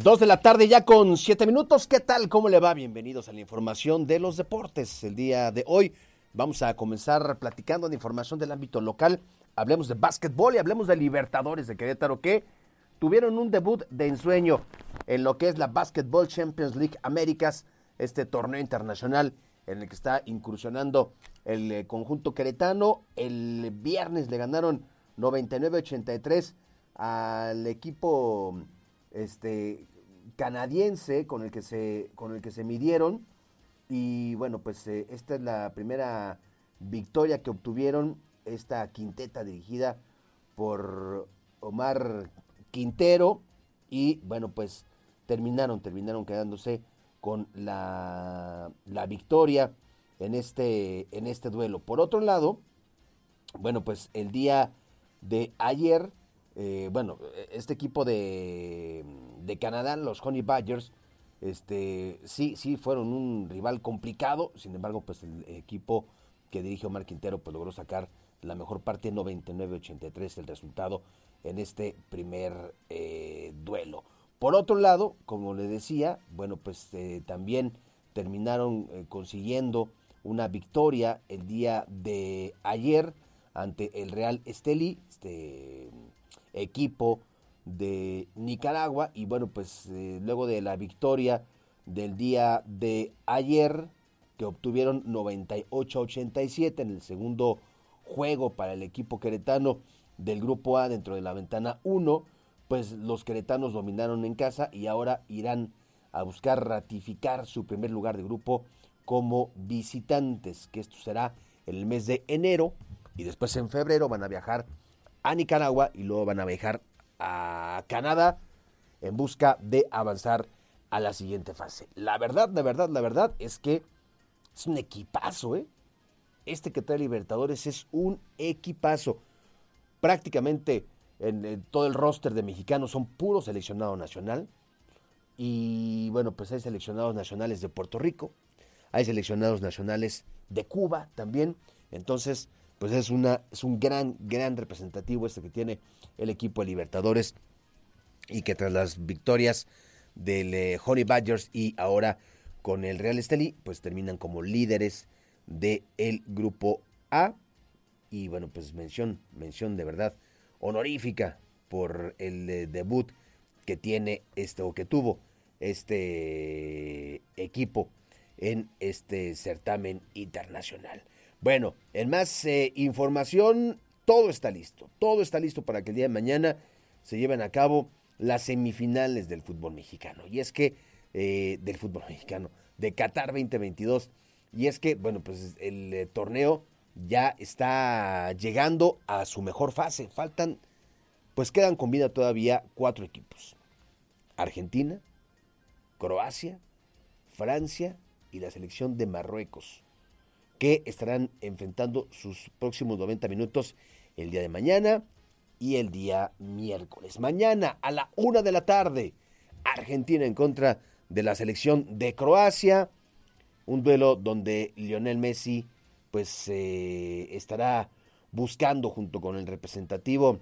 Dos de la tarde ya con siete minutos. ¿Qué tal? ¿Cómo le va? Bienvenidos a la información de los deportes. El día de hoy vamos a comenzar platicando de información del ámbito local. Hablemos de básquetbol y hablemos de Libertadores de Querétaro que tuvieron un debut de ensueño en lo que es la Basketball Champions League Américas, este torneo internacional en el que está incursionando el eh, conjunto queretano. El viernes le ganaron 99-83 al equipo este canadiense con el que se con el que se midieron. Y bueno pues eh, esta es la primera victoria que obtuvieron esta quinteta dirigida por Omar Quintero. Y bueno pues terminaron terminaron quedándose con la, la victoria en este en este duelo. Por otro lado bueno pues el día de ayer eh, bueno, este equipo de, de, Canadá, los Honey Badgers, este, sí, sí fueron un rival complicado, sin embargo, pues el equipo que dirige Omar Quintero pues logró sacar la mejor parte 99-83 el resultado en este primer eh, duelo. Por otro lado, como le decía, bueno, pues eh, también terminaron consiguiendo una victoria el día de ayer ante el Real Esteli, este equipo de Nicaragua. Y bueno, pues eh, luego de la victoria del día de ayer, que obtuvieron 98-87 en el segundo juego para el equipo queretano del grupo A dentro de la ventana 1, pues los queretanos dominaron en casa y ahora irán a buscar ratificar su primer lugar de grupo como visitantes, que esto será el mes de enero y después en febrero van a viajar a Nicaragua y luego van a viajar a Canadá en busca de avanzar a la siguiente fase. La verdad, la verdad, la verdad es que es un equipazo, ¿eh? Este que trae Libertadores es un equipazo. Prácticamente en, todo el roster de mexicanos son puro seleccionado nacional. Y bueno, pues hay seleccionados nacionales de Puerto Rico, hay seleccionados nacionales de Cuba también. Entonces, pues es, una, es un gran, gran representativo este que tiene el equipo de Libertadores y que tras las victorias del eh, Honey Badgers y ahora con el Real Estelí, pues terminan como líderes del el grupo A. Y bueno, pues mención, mención de verdad honorífica por el eh, debut que tiene este o que tuvo este equipo en este certamen internacional. Bueno, en más eh, información, todo está listo, todo está listo para que el día de mañana se lleven a cabo las semifinales del fútbol mexicano. Y es que, eh, del fútbol mexicano, de Qatar 2022. Y es que, bueno, pues el eh, torneo ya está llegando a su mejor fase. Faltan, pues quedan con vida todavía cuatro equipos. Argentina, Croacia, Francia y la selección de Marruecos, que estarán enfrentando sus próximos 90 minutos el día de mañana y el día miércoles. Mañana a la una de la tarde, Argentina en contra de la selección de Croacia. Un duelo donde Lionel Messi pues eh, estará buscando junto con el representativo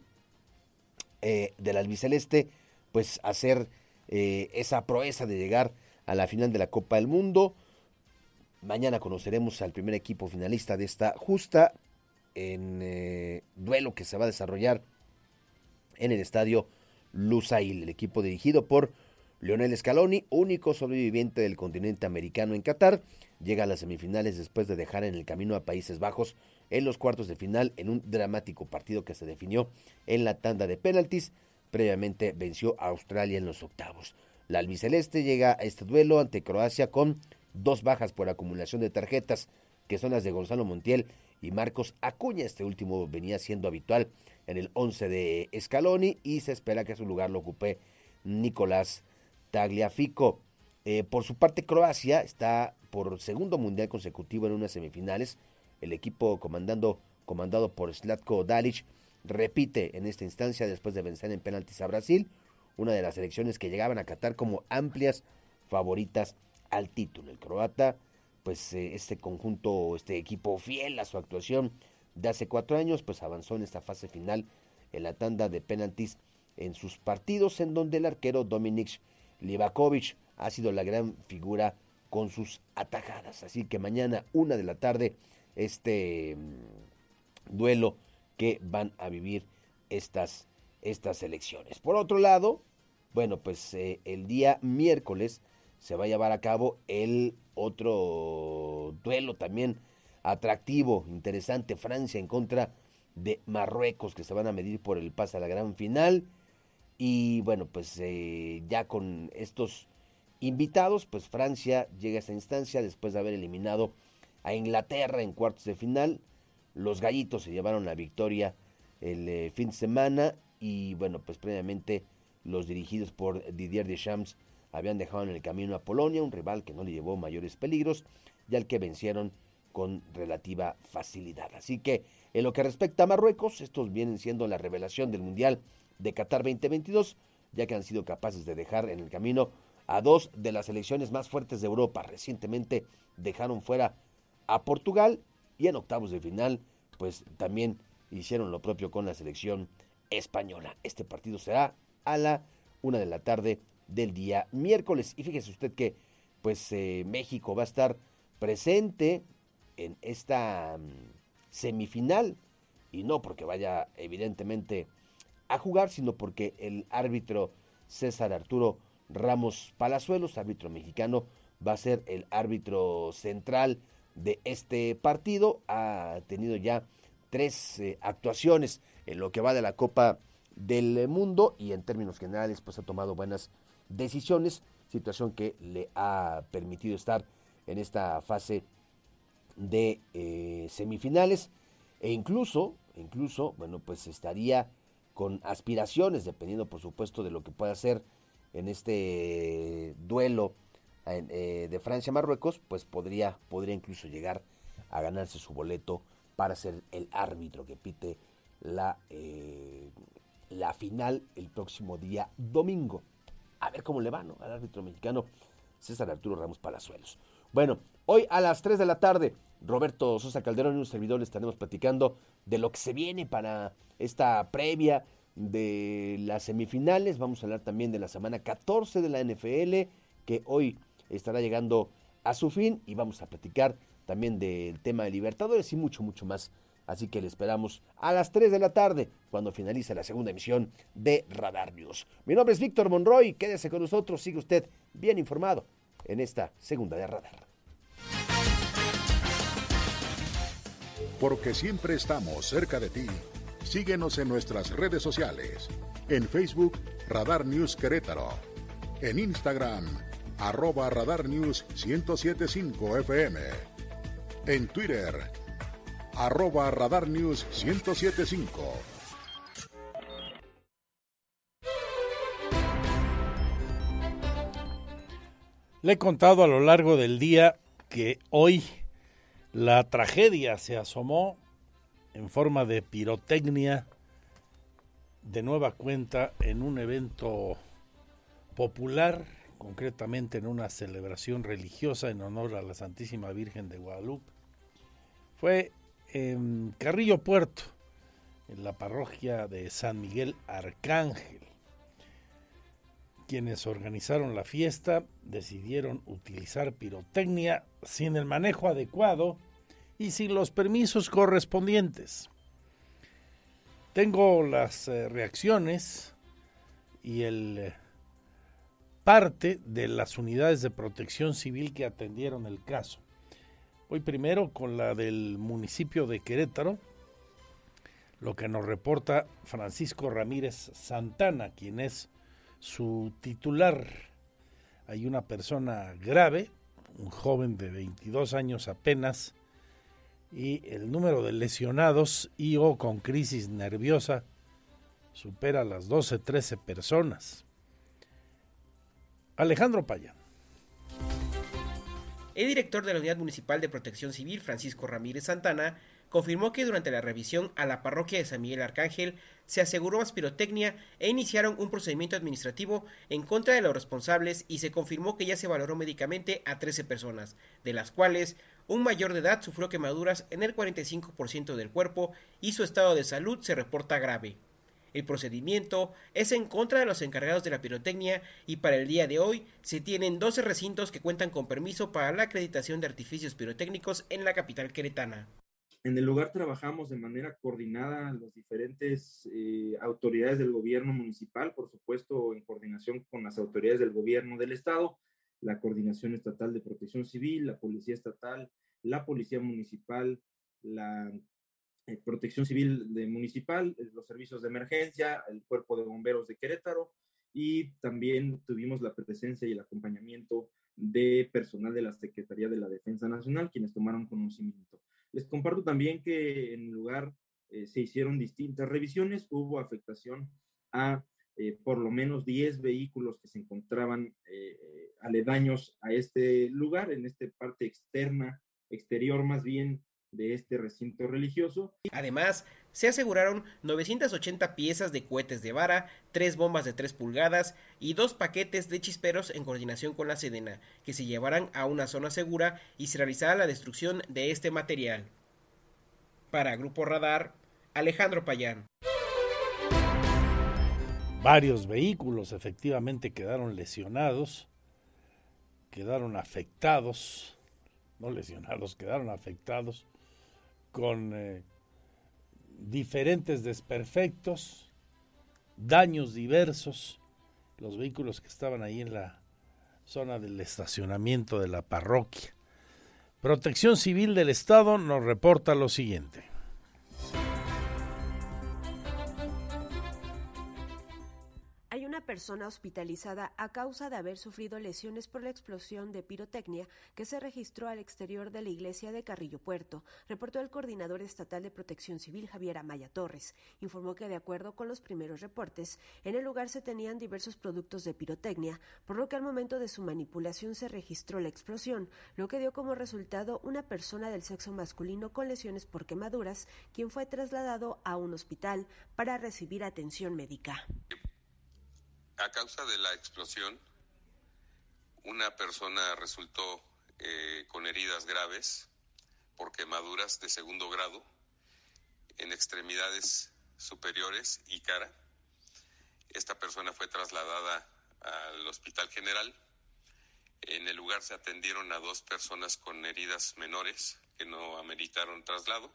eh, del albiceleste pues hacer eh, esa proeza de llegar a la final de la Copa del Mundo. Mañana conoceremos al primer equipo finalista de esta justa en duelo que se va a desarrollar en el estadio Lusail, el equipo dirigido por Lionel Scaloni, único sobreviviente del continente americano en Qatar, llega a las semifinales después de dejar en el camino a Países Bajos en los cuartos de final en un dramático partido que se definió en la tanda de penaltis. Previamente venció a Australia en los octavos. La albiceleste llega a este duelo ante Croacia con dos bajas por acumulación de tarjetas, que son las de Gonzalo Montiel y Marcos Acuña. Este último venía siendo habitual en el 11 de Scaloni y se espera que su lugar lo ocupe Nicolás Tagliafico. Eh, por su parte, Croacia está por segundo mundial consecutivo en unas semifinales. El equipo comandando, comandado por Slatko Dalic repite en esta instancia después de vencer en penaltis a Brasil, una de las elecciones que llegaban a Qatar como amplias favoritas al título. El croata, pues eh, este conjunto, este equipo fiel a su actuación de hace cuatro años, pues avanzó en esta fase final en la tanda de penaltis en sus partidos, en donde el arquero Dominik Livakovic ha sido la gran figura con sus atajadas. Así que mañana, una de la tarde, este mm, duelo que van a vivir estas, estas elecciones. Por otro lado, bueno, pues eh, el día miércoles se va a llevar a cabo el otro duelo también atractivo, interesante, Francia en contra de Marruecos, que se van a medir por el pase a la gran final. Y bueno, pues eh, ya con estos invitados, pues Francia llega a esta instancia después de haber eliminado a Inglaterra en cuartos de final. Los gallitos se llevaron la victoria el eh, fin de semana y bueno, pues previamente los dirigidos por Didier Deschamps habían dejado en el camino a Polonia, un rival que no le llevó mayores peligros y al que vencieron con relativa facilidad. Así que en lo que respecta a Marruecos, estos vienen siendo la revelación del Mundial de Qatar 2022, ya que han sido capaces de dejar en el camino a dos de las selecciones más fuertes de Europa. Recientemente dejaron fuera a Portugal y en octavos de final, pues también hicieron lo propio con la selección española. Este partido será a la una de la tarde del día miércoles. Y fíjese usted que, pues, eh, México va a estar presente en esta mm, semifinal y no porque vaya evidentemente a jugar, sino porque el árbitro César Arturo Ramos Palazuelos, árbitro mexicano, va a ser el árbitro central de este partido. Ha tenido ya tres eh, actuaciones en lo que va de la Copa del Mundo y en términos generales pues ha tomado buenas decisiones, situación que le ha permitido estar en esta fase de eh, semifinales e incluso, incluso, bueno, pues estaría con aspiraciones, dependiendo por supuesto de lo que pueda hacer en este duelo eh, de Francia-Marruecos, pues podría, podría incluso llegar a ganarse su boleto para ser el árbitro que pite la, eh, la final el próximo día domingo. A ver cómo le va, ¿no? Al árbitro mexicano César Arturo Ramos Palazuelos. Bueno, hoy a las 3 de la tarde, Roberto Sosa Calderón y un servidor estaremos platicando de lo que se viene para esta previa de las semifinales. Vamos a hablar también de la semana 14 de la NFL, que hoy estará llegando a su fin. Y vamos a platicar también del tema de Libertadores y mucho, mucho más. Así que le esperamos a las 3 de la tarde, cuando finalice la segunda emisión de Radar News. Mi nombre es Víctor Monroy, quédese con nosotros, sigue usted bien informado en esta segunda de Radar. Porque siempre estamos cerca de ti, síguenos en nuestras redes sociales. En Facebook, Radar News Querétaro. En Instagram, arroba Radar News 1075 FM. En Twitter, arroba Radar News 1075. Le he contado a lo largo del día que hoy la tragedia se asomó en forma de pirotecnia de nueva cuenta en un evento popular, concretamente en una celebración religiosa en honor a la Santísima Virgen de Guadalupe. Fue en Carrillo Puerto, en la parroquia de San Miguel Arcángel. Quienes organizaron la fiesta decidieron utilizar pirotecnia sin el manejo adecuado y sin los permisos correspondientes. Tengo las eh, reacciones y el eh, parte de las unidades de protección civil que atendieron el caso. Voy primero con la del municipio de Querétaro, lo que nos reporta Francisco Ramírez Santana, quien es su titular. Hay una persona grave, un joven de 22 años apenas, y el número de lesionados y o con crisis nerviosa supera las 12, 13 personas. Alejandro Payán. El director de la Unidad Municipal de Protección Civil, Francisco Ramírez Santana, confirmó que durante la revisión a la parroquia de San Miguel Arcángel se aseguró más pirotecnia e iniciaron un procedimiento administrativo en contra de los responsables y se confirmó que ya se valoró médicamente a 13 personas, de las cuales un mayor de edad sufrió quemaduras en el 45% del cuerpo y su estado de salud se reporta grave. El procedimiento es en contra de los encargados de la pirotecnia y para el día de hoy se tienen 12 recintos que cuentan con permiso para la acreditación de artificios pirotécnicos en la capital queretana. En el lugar trabajamos de manera coordinada las diferentes eh, autoridades del gobierno municipal, por supuesto en coordinación con las autoridades del gobierno del estado, la Coordinación Estatal de Protección Civil, la Policía Estatal, la Policía Municipal, la eh, Protección Civil Municipal, eh, los servicios de emergencia, el Cuerpo de Bomberos de Querétaro y también tuvimos la presencia y el acompañamiento de personal de la Secretaría de la Defensa Nacional, quienes tomaron conocimiento. Les comparto también que en el lugar eh, se hicieron distintas revisiones, hubo afectación a por lo menos 10 vehículos que se encontraban aledaños a este lugar, en esta parte externa, exterior más bien de este recinto religioso. Además, se aseguraron 980 piezas de cohetes de vara, tres bombas de 3 pulgadas y dos paquetes de chisperos en coordinación con la Sedena, que se llevarán a una zona segura y se realizará la destrucción de este material. Para Grupo Radar, Alejandro Payán. Varios vehículos efectivamente quedaron lesionados, quedaron afectados, no lesionados, quedaron afectados con eh, diferentes desperfectos, daños diversos, los vehículos que estaban ahí en la zona del estacionamiento de la parroquia. Protección Civil del Estado nos reporta lo siguiente. Persona hospitalizada a causa de haber sufrido lesiones por la explosión de pirotecnia que se registró al exterior de la iglesia de Carrillo Puerto, reportó el coordinador estatal de protección civil Javier Amaya Torres. Informó que de acuerdo con los primeros reportes, en el lugar se tenían diversos productos de pirotecnia, por lo que al momento de su manipulación se registró la explosión, lo que dio como resultado una persona del sexo masculino con lesiones por quemaduras, quien fue trasladado a un hospital para recibir atención médica A causa de la explosión, una persona resultó eh, con heridas graves por quemaduras de segundo grado en extremidades superiores y cara. Esta persona fue trasladada al Hospital General. En el lugar se atendieron a dos personas con heridas menores que no ameritaron traslado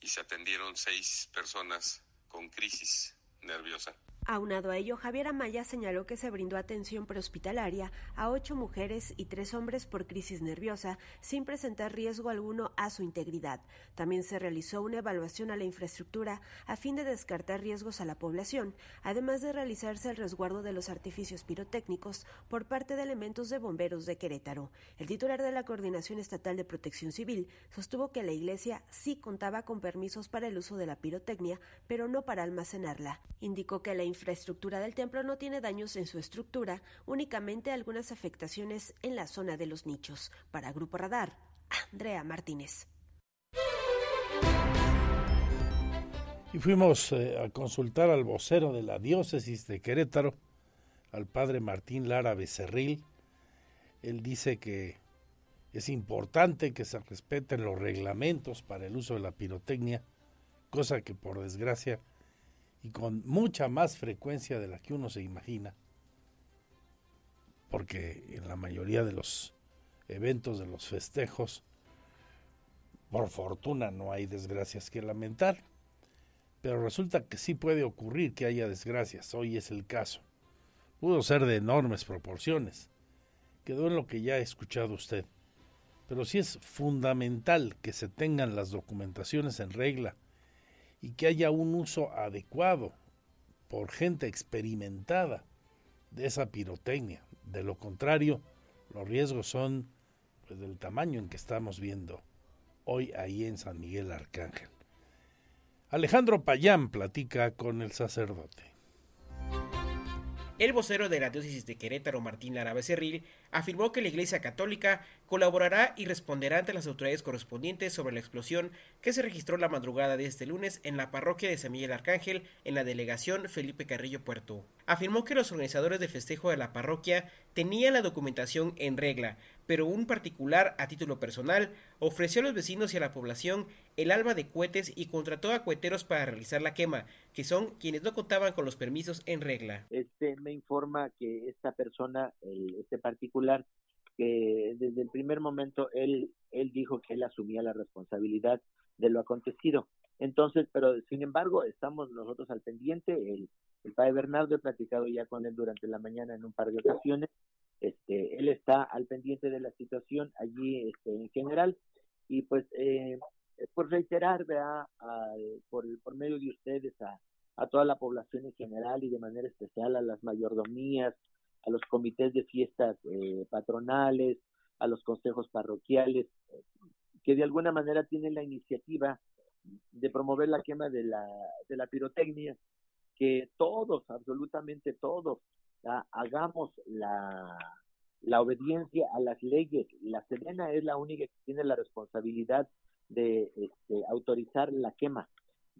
y se atendieron seis personas con crisis nerviosa. Aunado a ello, Javier Amaya señaló que se brindó atención prehospitalaria a ocho mujeres y tres hombres por crisis nerviosa sin presentar riesgo alguno a su integridad. También se realizó una evaluación a la infraestructura a fin de descartar riesgos a la población, además de realizarse el resguardo de los artificios pirotécnicos por parte de elementos de bomberos de Querétaro. El titular de la Coordinación Estatal de Protección Civil sostuvo que la iglesia sí contaba con permisos para el uso de la pirotecnia, pero no para almacenarla. Indicó que la infraestructura del templo no tiene daños en su estructura, únicamente algunas afectaciones en la zona de los nichos. Para Grupo Radar, Andrea Martínez. Y fuimos eh, a consultar al vocero de la diócesis de Querétaro, al padre Martín Lara Becerril. Él dice que es importante que se respeten los reglamentos para el uso de la pirotecnia, cosa que por desgracia y con mucha más frecuencia de la que uno se imagina, porque en la mayoría de los eventos, de los festejos, por fortuna no hay desgracias que lamentar, pero resulta que sí puede ocurrir que haya desgracias, hoy es el caso. Pudo ser de enormes proporciones, quedó en lo que ya ha escuchado usted, pero sí es fundamental que se tengan las documentaciones en regla, y que haya un uso adecuado por gente experimentada de esa pirotecnia. De lo contrario, los riesgos son pues, del tamaño en que estamos viendo hoy ahí en San Miguel Arcángel. Alejandro Payán platica con el sacerdote. El vocero de la diócesis de Querétaro, Martín Lara Becerril, afirmó que la Iglesia Católica colaborará y responderá ante las autoridades correspondientes sobre la explosión que se registró la madrugada de este lunes en la parroquia de San Miguel Arcángel, en la delegación Felipe Carrillo Puerto. Afirmó que los organizadores de festejo de la parroquia tenían la documentación en regla, pero un particular a título personal ofreció a los vecinos y a la población el alba de cohetes y contrató a coheteros para realizar la quema, que son quienes no contaban con los permisos en regla. Este me informa que esta persona, este particular, que desde el primer momento él, él dijo que él asumía la responsabilidad de lo acontecido. Entonces, pero sin embargo, estamos nosotros al pendiente. El, el padre Bernardo he platicado ya con él durante la mañana en un par de ocasiones. Este, él está al pendiente de la situación allí este, en general y pues eh, por reiterar, ¿verdad? por, por medio de ustedes a, a toda la población en general y de manera especial a las mayordomías, a los comités de fiestas eh, patronales, a los consejos parroquiales, que de alguna manera tienen la iniciativa de promover la quema de la, de la pirotecnia, que todos, absolutamente todos, hagamos la, la obediencia a las leyes. La Sedena es la única que tiene la responsabilidad de este, autorizar la quema.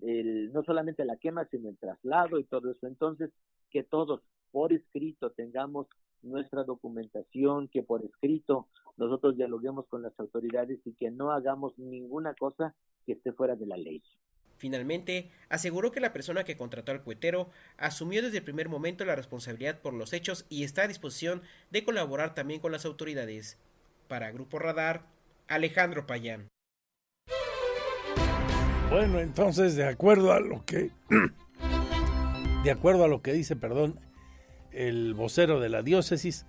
El, no solamente la quema, sino el traslado y todo eso. Entonces, que todos por escrito tengamos nuestra documentación, que por escrito nosotros dialoguemos con las autoridades y que no hagamos ninguna cosa que esté fuera de la ley. Finalmente, aseguró que la persona que contrató al cuetero asumió desde el primer momento la responsabilidad por los hechos y está a disposición de colaborar también con las autoridades. Para Grupo Radar, Alejandro Payán. Bueno, entonces, de acuerdo a lo que de acuerdo a lo que dice, perdón, el vocero de la diócesis,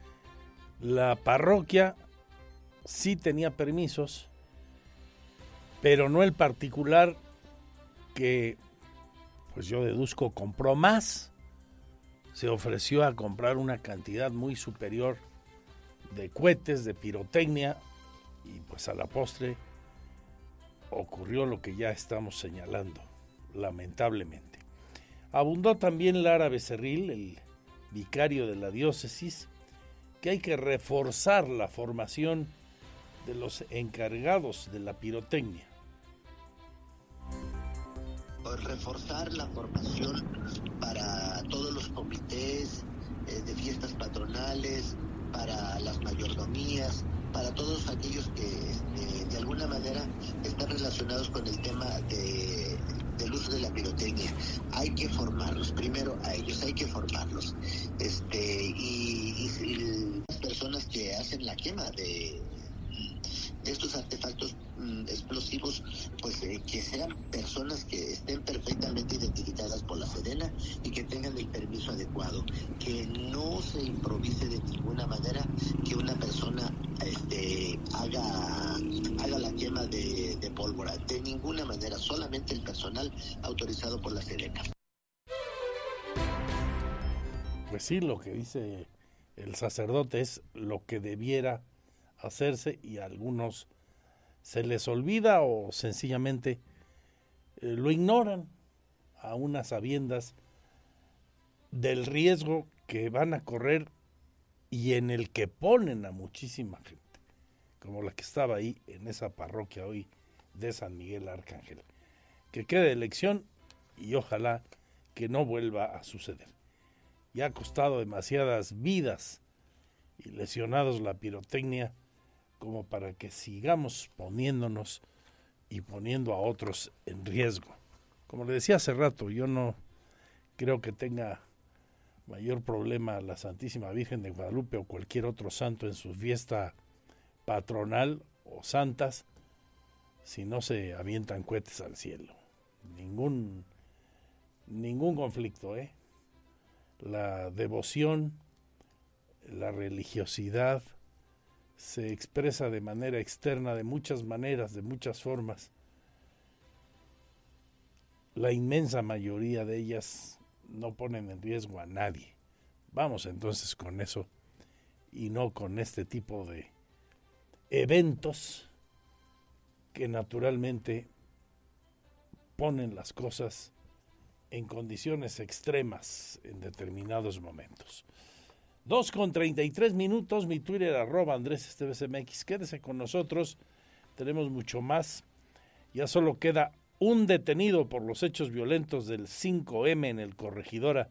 la parroquia sí tenía permisos, pero no el particular que, pues yo deduzco, compró más. Se ofreció a comprar una cantidad muy superior de cohetes, de pirotecnia, y pues a la postre ocurrió lo que ya estamos señalando, lamentablemente. Abundó también Lara Becerril, el vicario de la diócesis, que hay que reforzar la formación de los encargados de la pirotecnia. Reforzar la formación para todos los comités eh, de fiestas patronales, para las mayordomías, para todos aquellos que este, de alguna manera están relacionados con el tema de, del uso de la pirotecnia. Hay que formarlos, primero a ellos hay que formarlos. Este, y, y las personas que hacen la quema de, estos artefactos mm, explosivos, pues eh, que sean personas que estén perfectamente identificadas por la Sedena y que tengan el permiso adecuado, que no se improvise de ninguna manera que una persona este, haga, haga la quema de, de pólvora, de ninguna manera, solamente el personal autorizado por la Sedena. Pues sí, lo que dice el sacerdote es lo que debiera hacerse y a algunos se les olvida o sencillamente eh, lo ignoran a unas sabiendas del riesgo que van a correr y en el que ponen a muchísima gente, como la que estaba ahí en esa parroquia hoy de San Miguel Arcángel. Que quede elección y ojalá que no vuelva a suceder. Ya ha costado demasiadas vidas y lesionados la pirotecnia como para que sigamos poniéndonos y poniendo a otros en riesgo. Como le decía hace rato, yo no creo que tenga mayor problema la Santísima Virgen de Guadalupe o cualquier otro santo en su fiesta patronal o santas si no se avientan cohetes al cielo. Ningún ningún conflicto, ¿eh? La devoción, la religiosidad, se expresa de manera externa, de muchas maneras, de muchas formas. La inmensa mayoría de ellas no ponen en riesgo a nadie. Vamos entonces con eso y no con este tipo de eventos que naturalmente ponen las cosas en condiciones extremas en determinados momentos. 2 con 33 minutos, mi Twitter arroba Andrés MX. Quédese con nosotros, tenemos mucho más. Ya solo queda un detenido por los hechos violentos del 5M en el Corregidora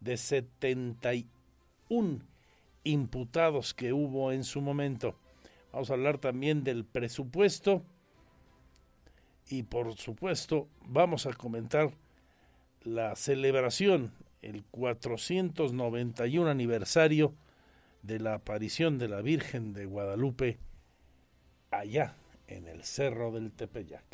de 71 imputados que hubo en su momento. Vamos a hablar también del presupuesto y por supuesto vamos a comentar la celebración el 491 aniversario de la aparición de la Virgen de Guadalupe allá en el Cerro del Tepeyac.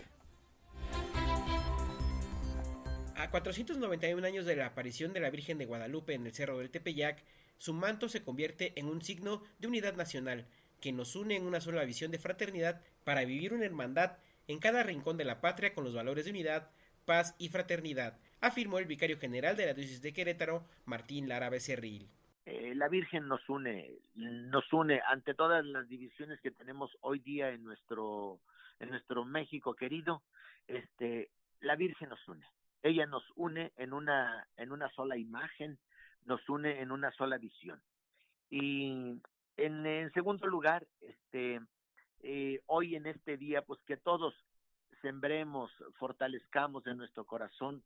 A 491 años de la aparición de la Virgen de Guadalupe en el Cerro del Tepeyac, su manto se convierte en un signo de unidad nacional que nos une en una sola visión de fraternidad para vivir una hermandad en cada rincón de la patria con los valores de unidad, paz y fraternidad, afirmó el vicario general de la diócesis de Querétaro, Martín Lara Becerril. Eh, la Virgen nos une, nos une ante todas las divisiones que tenemos hoy día en nuestro, en nuestro México querido, este, la Virgen nos une. Ella nos une en una, en una sola imagen, nos une en una sola visión. Y en, segundo lugar, este, eh, hoy en este día, pues que todos sembremos, fortalezcamos en nuestro corazón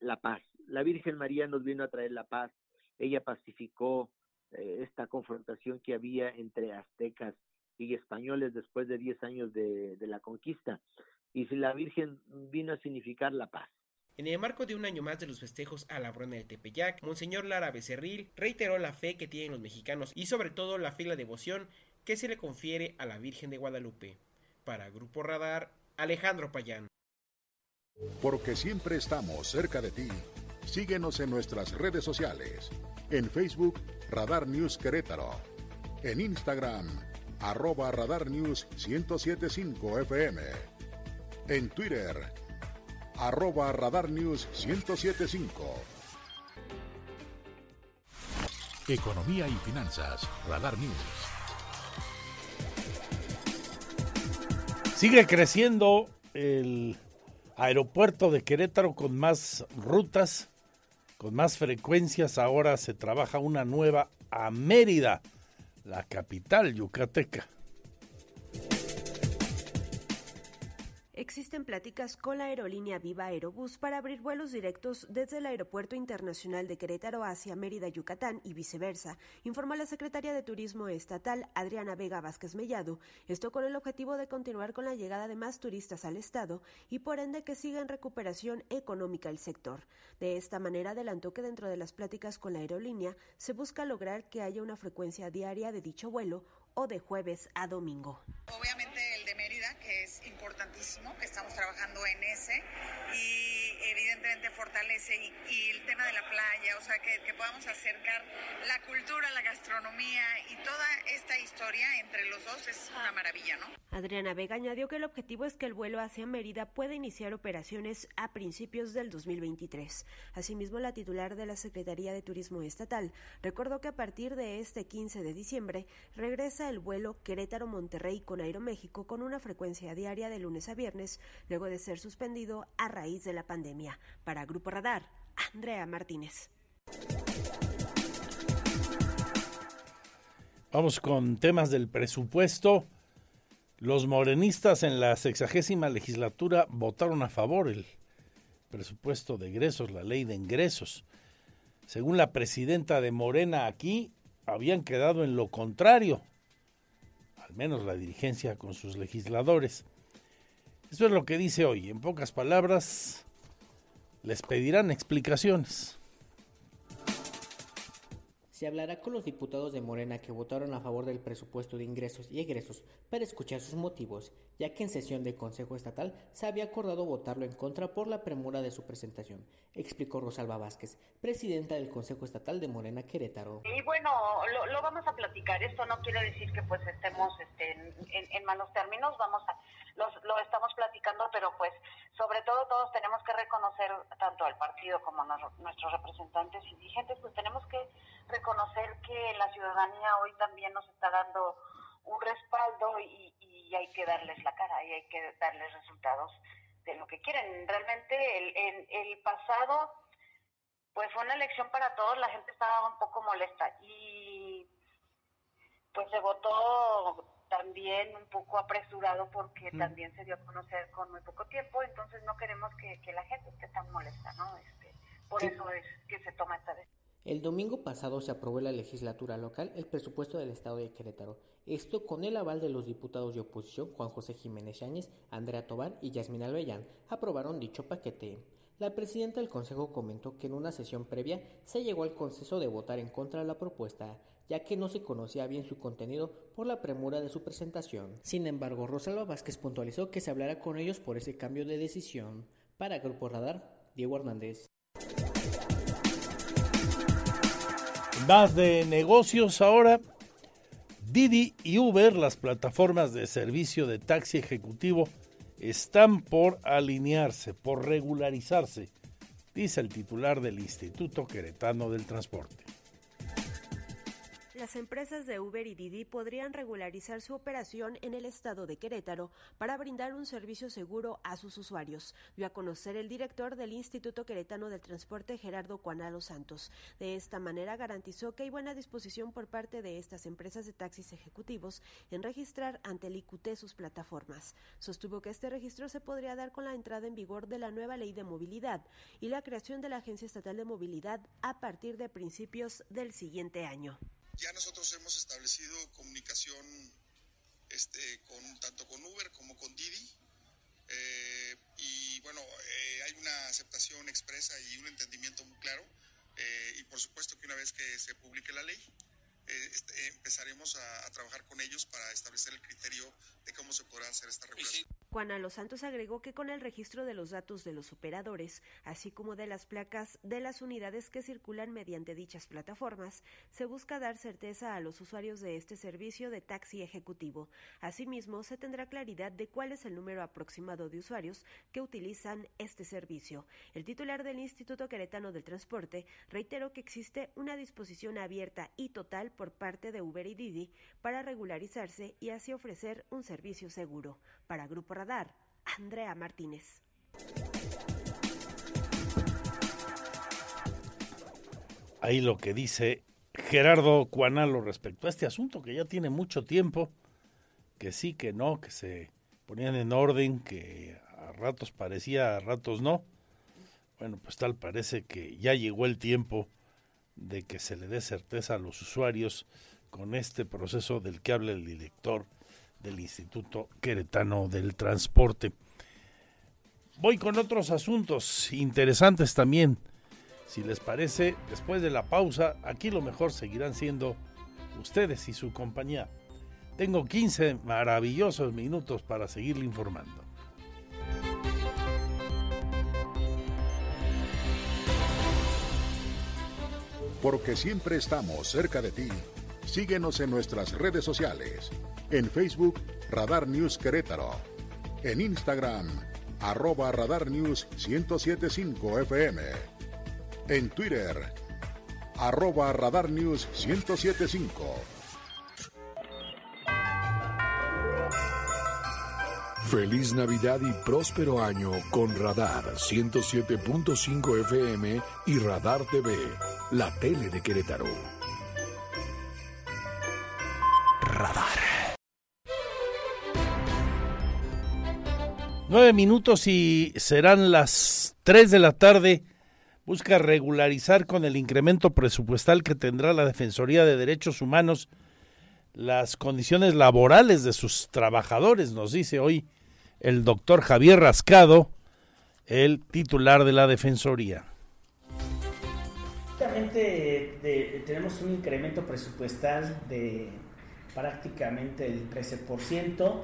la paz. La Virgen María nos vino a traer la paz. Ella pacificó eh, esta confrontación que había entre aztecas y españoles después de 10 años de, de la conquista. Y si la Virgen vino a significar la paz. En el marco de un año más de los festejos a la brona del Tepeyac, Monseñor Lara Becerril reiteró la fe que tienen los mexicanos y sobre todo la fe y la devoción que se le confiere a la Virgen de Guadalupe. Para Grupo Radar, Alejandro Payán. Porque siempre estamos cerca de ti. Síguenos en nuestras redes sociales. En Facebook, Radar News Querétaro. En Instagram, arroba Radar News 1075 FM. En Twitter, arroba Radar News 1075. Economía y finanzas, Radar News. Sigue creciendo el aeropuerto de Querétaro con más rutas, con más frecuencias. Ahora se trabaja una nueva a Mérida, la capital yucateca. Existen pláticas con la aerolínea Viva Aerobús para abrir vuelos directos desde el Aeropuerto Internacional de Querétaro hacia Mérida, Yucatán y viceversa, informó la secretaria de Turismo Estatal, Adriana Vega Vázquez Mellado. Esto con el objetivo de continuar con la llegada de más turistas al Estado y por ende que siga en recuperación económica el sector. De esta manera adelantó que dentro de las pláticas con la aerolínea se busca lograr que haya una frecuencia diaria de dicho vuelo o de jueves a domingo. Obviamente el de Mérida, que es importantísimo, que estamos trabajando en ese y evidentemente fortalece y, y el tema de la playa, o sea, que, que, podamos acercar la cultura, la gastronomía y toda esta historia entre los dos es una maravilla, ¿no? Adriana Vega añadió que el objetivo es que el vuelo hacia Mérida pueda iniciar operaciones a principios del 2023. Asimismo, la titular de la Secretaría de Turismo Estatal recordó que a partir de este 15 de diciembre regresa el vuelo Querétaro-Monterrey con Aeroméxico con una frecuencia diaria de lunes a viernes, luego de ser suspendido a raíz de la pandemia. Para Grupo Radar, Andrea Martínez. Vamos con temas del presupuesto. Los morenistas en la sexagésima legislatura votaron a favor el presupuesto de egresos, la ley de ingresos. Según la presidenta de Morena aquí, habían quedado en lo contrario, al menos la dirigencia con sus legisladores. Eso es lo que dice hoy. En pocas palabras, les pedirán explicaciones. Se hablará con los diputados de Morena que votaron a favor del presupuesto de ingresos y egresos para escuchar sus motivos, ya que en sesión de Consejo Estatal se había acordado votarlo en contra por la premura de su presentación, explicó Rosalba Vázquez, presidenta del Consejo Estatal de Morena Querétaro. Y bueno, lo, lo vamos a platicar. Esto no quiere decir que pues estemos este, en, malos términos, vamos a los, lo estamos platicando, pero pues sobre todo todos tenemos que reconocer, tanto al partido como nos, nuestros representantes y dirigentes, pues tenemos que reconocer que la ciudadanía hoy también nos está dando un respaldo y, y hay que darles la cara y hay que darles resultados de lo que quieren. Realmente el, el, el pasado pues fue una elección para todos, la gente estaba un poco molesta y pues se votó también un poco apresurado porque mm. también se dio a conocer con muy poco tiempo, entonces no queremos que, que la gente esté tan molesta, ¿no? Este, por sí. eso es que se toma esta decisión. El domingo pasado se aprobó en la legislatura local el presupuesto del Estado de Querétaro, esto con el aval de los diputados de oposición Juan José Jiménez Yáñez, Andrea Tobán y Yasmín Albellán, aprobaron dicho paquete. La presidenta del Consejo comentó que en una sesión previa se llegó al consenso de votar en contra de la propuesta, ya que no se conocía bien su contenido por la premura de su presentación. Sin embargo, Rosalba Vázquez puntualizó que se hablará con ellos por ese cambio de decisión. Para Grupo Radar, Diego Hernández. Más de negocios ahora. Didi y Uber, las plataformas de servicio de taxi ejecutivo, están por alinearse, por regularizarse, dice el titular del Instituto Queretano del Transporte. Las empresas de Uber y Didi podrían regularizar su operación en el estado de Querétaro para brindar un servicio seguro a sus usuarios, dio a conocer el director del Instituto Queretano del Transporte, Gerardo Cuanalo Santos. De esta manera garantizó que hay buena disposición por parte de estas empresas de taxis ejecutivos en registrar ante el IQT sus plataformas. Sostuvo que este registro se podría dar con la entrada en vigor de la nueva ley de movilidad y la creación de la Agencia Estatal de Movilidad a partir de principios del siguiente año. Ya nosotros hemos establecido comunicación este, con, tanto con Uber como con Didi. Eh, y bueno, eh, hay una aceptación expresa y un entendimiento muy claro. Eh, y por supuesto que una vez que se publique la ley, este, empezaremos a, a, trabajar con ellos para establecer el criterio de cómo se podrá hacer esta regulación. Juana Los Santos agregó que con el registro de los datos de los operadores, así como de las placas de las unidades que circulan mediante dichas plataformas, se busca dar certeza a los usuarios de este servicio de taxi ejecutivo. Asimismo, se tendrá claridad de cuál es el número aproximado de usuarios que utilizan este servicio. El titular del Instituto Queretano del Transporte reiteró que existe una disposición abierta y total por parte de Uber y Didi para regularizarse y así ofrecer un servicio seguro. Para Grupo Radar, Andrea Martínez. Ahí lo que dice Gerardo Cuanalo respecto a este asunto que ya tiene mucho tiempo, que sí, que no, que se ponían en orden, que a ratos parecía, a ratos no. Bueno, pues tal parece que ya llegó el tiempo de que se le dé certeza a los usuarios con este proceso del que habla el director del Instituto Queretano del Transporte. Voy con otros asuntos interesantes también. Si les parece, después de la pausa, aquí lo mejor seguirán siendo ustedes y su compañía. Tengo 15 maravillosos minutos para seguirle informando. Porque siempre estamos cerca de ti. Síguenos en nuestras redes sociales. En Facebook, Radar News Querétaro. En Instagram, arroba Radar News 1075 FM. En Twitter, arroba Radar News 1075. Feliz Navidad y próspero año con Radar 107.5 FM y Radar TV, la tele de Querétaro. Nueve minutos y serán las tres de la tarde. Busca regularizar con el incremento presupuestal que tendrá la Defensoría de Derechos Humanos las condiciones laborales de sus trabajadores, nos dice hoy el doctor Javier Rascado, el titular de la Defensoría. tenemos un incremento presupuestal de prácticamente el 13%.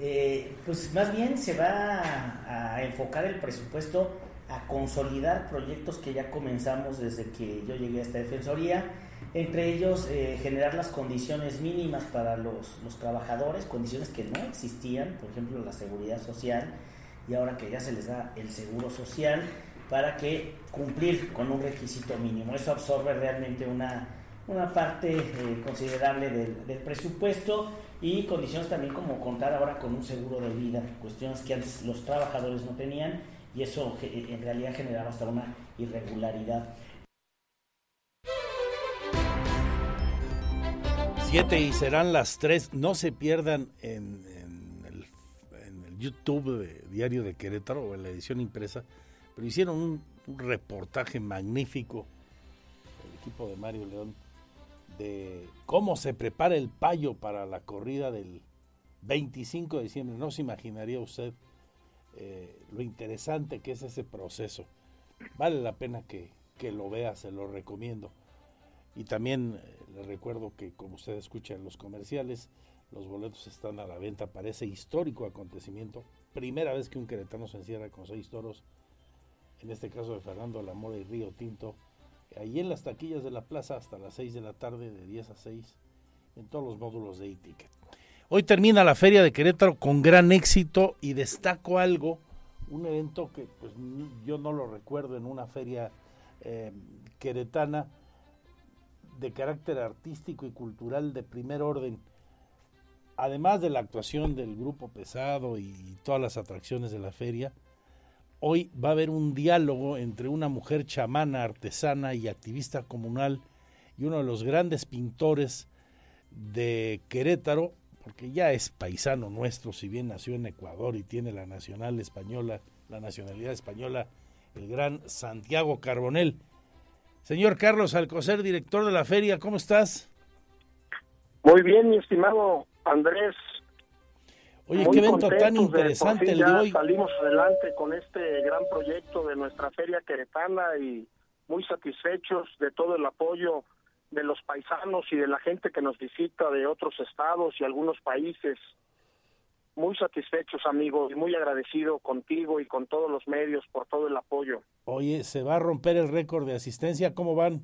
Eh, pues más bien se va a, enfocar el presupuesto a consolidar proyectos que ya comenzamos desde que yo llegué a esta defensoría, entre ellos eh, generar las condiciones mínimas para los, los, trabajadores, condiciones que no existían, por ejemplo la seguridad social, y ahora que ya se les da el seguro social, para que cumplir con un requisito mínimo. Eso absorbe realmente una, una parte eh, considerable del, del, presupuesto y condiciones también como contar ahora con un seguro de vida, cuestiones que antes los trabajadores no tenían y eso en realidad generaba hasta una irregularidad. Siete y serán las tres. No se pierdan en, el, en, el, YouTube de Diario de Querétaro o en la edición impresa, pero hicieron un reportaje magnífico, el equipo de Mario León, de cómo se prepara el payo para la corrida del 25 de diciembre. No se imaginaría usted eh, lo interesante que es ese proceso. Vale la pena que, que lo vea, se lo recomiendo. Y también eh, les recuerdo que, como usted escucha en los comerciales, los boletos están a la venta para ese histórico acontecimiento. Primera vez que un queretano se encierra con seis toros, en este caso de Fernando Lamora y Río Tinto, ahí en las taquillas de la plaza hasta las 6 de la tarde, de 10 a 6, en todos los módulos de e-ticket. Hoy termina la Feria de Querétaro con gran éxito y destaco algo, un evento que pues, yo no lo recuerdo en una feria eh, queretana de carácter artístico y cultural de primer orden. Además de la actuación del grupo pesado y todas las atracciones de la feria, hoy va a haber un diálogo entre una mujer chamana, artesana y activista comunal y uno de los grandes pintores de Querétaro, porque ya es paisano nuestro, si bien nació en Ecuador y tiene la nacional española, la nacionalidad española, el gran Santiago Carbonel. Señor Carlos Alcocer, director de la feria, ¿cómo estás? Muy bien, mi estimado Andrés. Oye, qué evento tan interesante el de hoy. Salimos adelante con este gran proyecto de nuestra feria queretana y muy satisfechos de todo el apoyo de los paisanos y de la gente que nos visita de otros estados y algunos países. Muy satisfechos, amigo, y muy agradecido contigo y con todos los medios por todo el apoyo. Oye, ¿se va a romper el récord de asistencia? ¿Cómo van?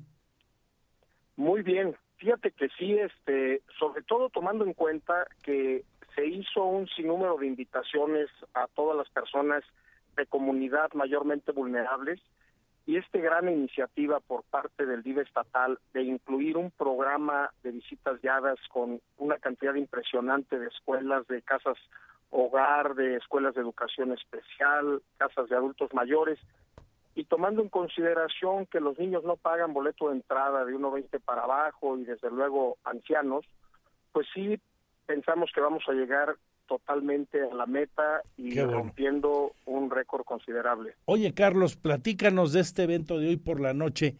Muy bien. Fíjate que sí, este, sobre todo tomando en cuenta que se hizo un sinnúmero de invitaciones a todas las personas de comunidad mayormente vulnerables y esta gran iniciativa por parte del DIV estatal de incluir un programa de visitas guiadas con una cantidad impresionante de escuelas, de casas hogar, de escuelas de educación especial, casas de adultos mayores, y tomando en consideración que los niños no pagan boleto de entrada de 1.20 para abajo y desde luego ancianos, pues sí pensamos que vamos a llegar totalmente a la meta y bueno. rompiendo un récord considerable. Oye, Carlos, platícanos de este evento de hoy por la noche.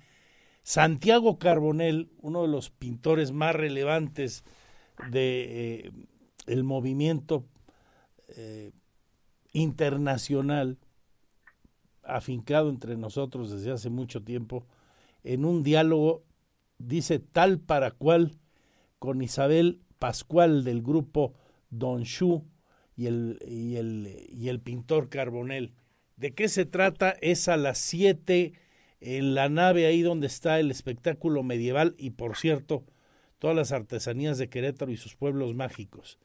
Santiago Carbonell, uno de los pintores más relevantes de eh, el movimiento eh, internacional, afincado entre nosotros desde hace mucho tiempo, en un diálogo, dice tal para cual, con Isabel Pascual del grupo Don Shu y el, y el, y el pintor Carbonell. ¿De qué se trata? Es a las 7 en la nave ahí donde está el espectáculo medieval y por cierto, todas las artesanías de Querétaro y sus pueblos mágicos.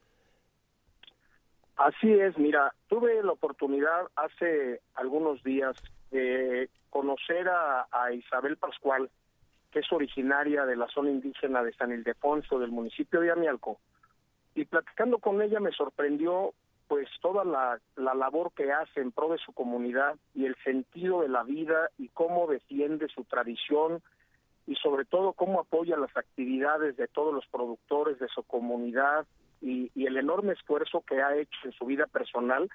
Así es, mira, tuve la oportunidad hace algunos días de conocer a Isabel Pascual, que es originaria de la zona indígena de San Ildefonso, del municipio de Amialco, y platicando con ella me sorprendió pues toda la, la labor que hace en pro de su comunidad y el sentido de la vida y cómo defiende su tradición y sobre todo cómo apoya las actividades de todos los productores de su comunidad y, y el enorme esfuerzo que ha hecho en su vida personal,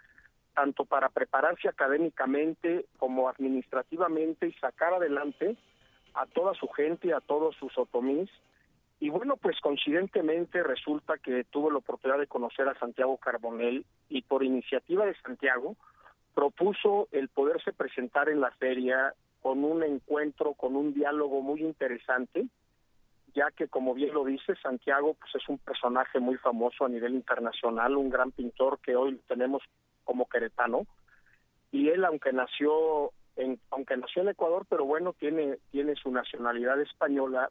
tanto para prepararse académicamente como administrativamente y sacar adelante a toda su gente, a todos sus otomís. Y bueno, pues coincidentemente resulta que tuve la oportunidad de conocer a Santiago Carbonell y por iniciativa de Santiago propuso el poderse presentar en la feria con un encuentro, con un diálogo muy interesante, ya que como bien lo dice Santiago, pues es un personaje muy famoso a nivel internacional, un gran pintor que hoy tenemos como queretano, y él aunque nació en, aunque nació en Ecuador, pero bueno, tiene, tiene su nacionalidad española,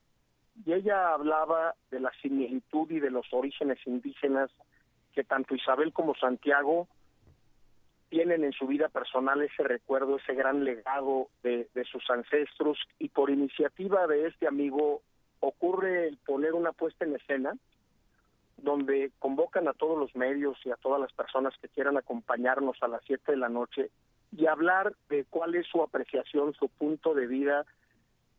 y ella hablaba de la similitud y de los orígenes indígenas que tanto Isabel como Santiago tienen en su vida personal ese recuerdo, ese gran legado de, sus ancestros. Y por iniciativa de este amigo ocurre el poner una puesta en escena donde convocan a todos los medios y a todas las personas que quieran acompañarnos a las 7 de la noche y hablar de cuál es su apreciación, su punto de vida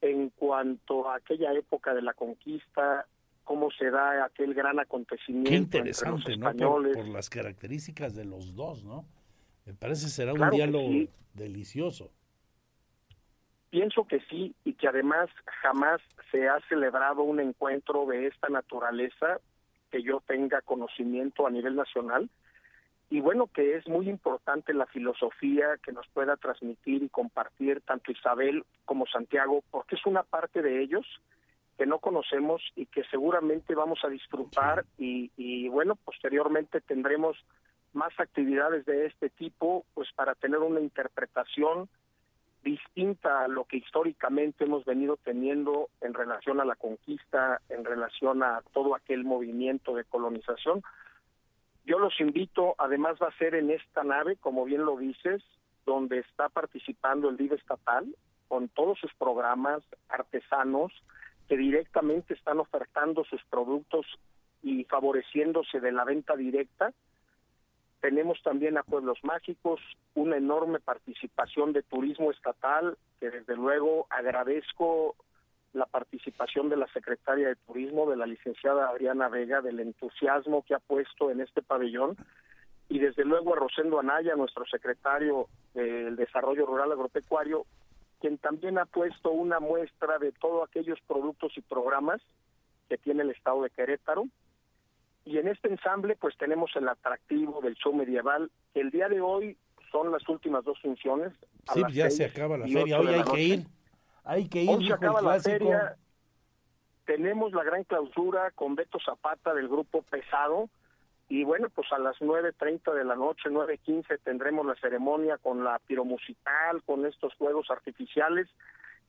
en cuanto a aquella época de la conquista, cómo se da aquel gran acontecimiento Qué entre los interesante, ¿no? Por, españoles. por las características de los dos, ¿no? Me parece será un Claro diálogo sí. delicioso. Pienso que sí y que además jamás se ha celebrado un encuentro de esta naturaleza que yo tenga conocimiento a nivel nacional y bueno que es muy importante la filosofía que nos pueda transmitir y compartir tanto Isabel como Santiago porque es una parte de ellos que no conocemos y que seguramente vamos a disfrutar y, y bueno posteriormente tendremos más actividades de este tipo pues para tener una interpretación distinta a lo que históricamente hemos venido teniendo en relación a la conquista, en relación a todo aquel movimiento de colonización. Yo los invito, además va a ser en esta nave, como bien lo dices, donde está participando el DIV estatal, con todos sus programas, artesanos, que directamente están ofertando sus productos y favoreciéndose de la venta directa. Tenemos también a Pueblos Mágicos, una enorme participación de turismo estatal, que desde luego agradezco la participación de la secretaria de Turismo, de la licenciada Adriana Vega, del entusiasmo que ha puesto en este pabellón, y desde luego a Rosendo Anaya, nuestro secretario del Desarrollo Rural Agropecuario, quien también ha puesto una muestra de todos aquellos productos y programas que tiene el Estado de Querétaro, y en este ensamble pues tenemos el atractivo del show medieval, que el día de hoy son las últimas dos funciones. a Sí, las ya se acaba la feria. Hoy hay que ir. Hay que ir, Hoy se acaba la feria, tenemos la gran clausura con Beto Zapata del grupo Pesado, y bueno, pues a las 9.30 de la noche, 9.15 tendremos la ceremonia con la piromusical, con estos fuegos artificiales,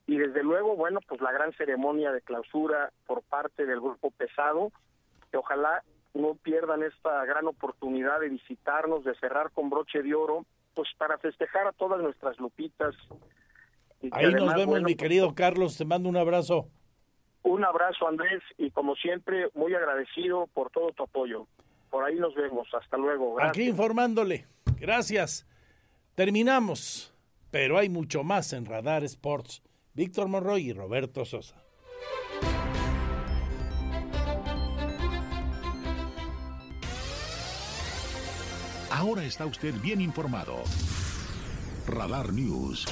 y desde luego, bueno, pues la gran ceremonia de clausura por parte del grupo Pesado, que ojalá no pierdan esta gran oportunidad de visitarnos, de cerrar con broche de oro, pues para festejar a todas nuestras lupitas. Y Ahí nos vemos, bueno, mi pues, querido Carlos. Te mando un abrazo. un abrazo, Andrés, y como siempre, muy agradecido por todo tu apoyo. Por ahí nos vemos. Hasta luego. Gracias. Aquí informándole. Gracias. Terminamos, pero hay mucho más en Radar Sports. Víctor Monroy y Roberto Sosa. Ahora está usted bien informado. Radar News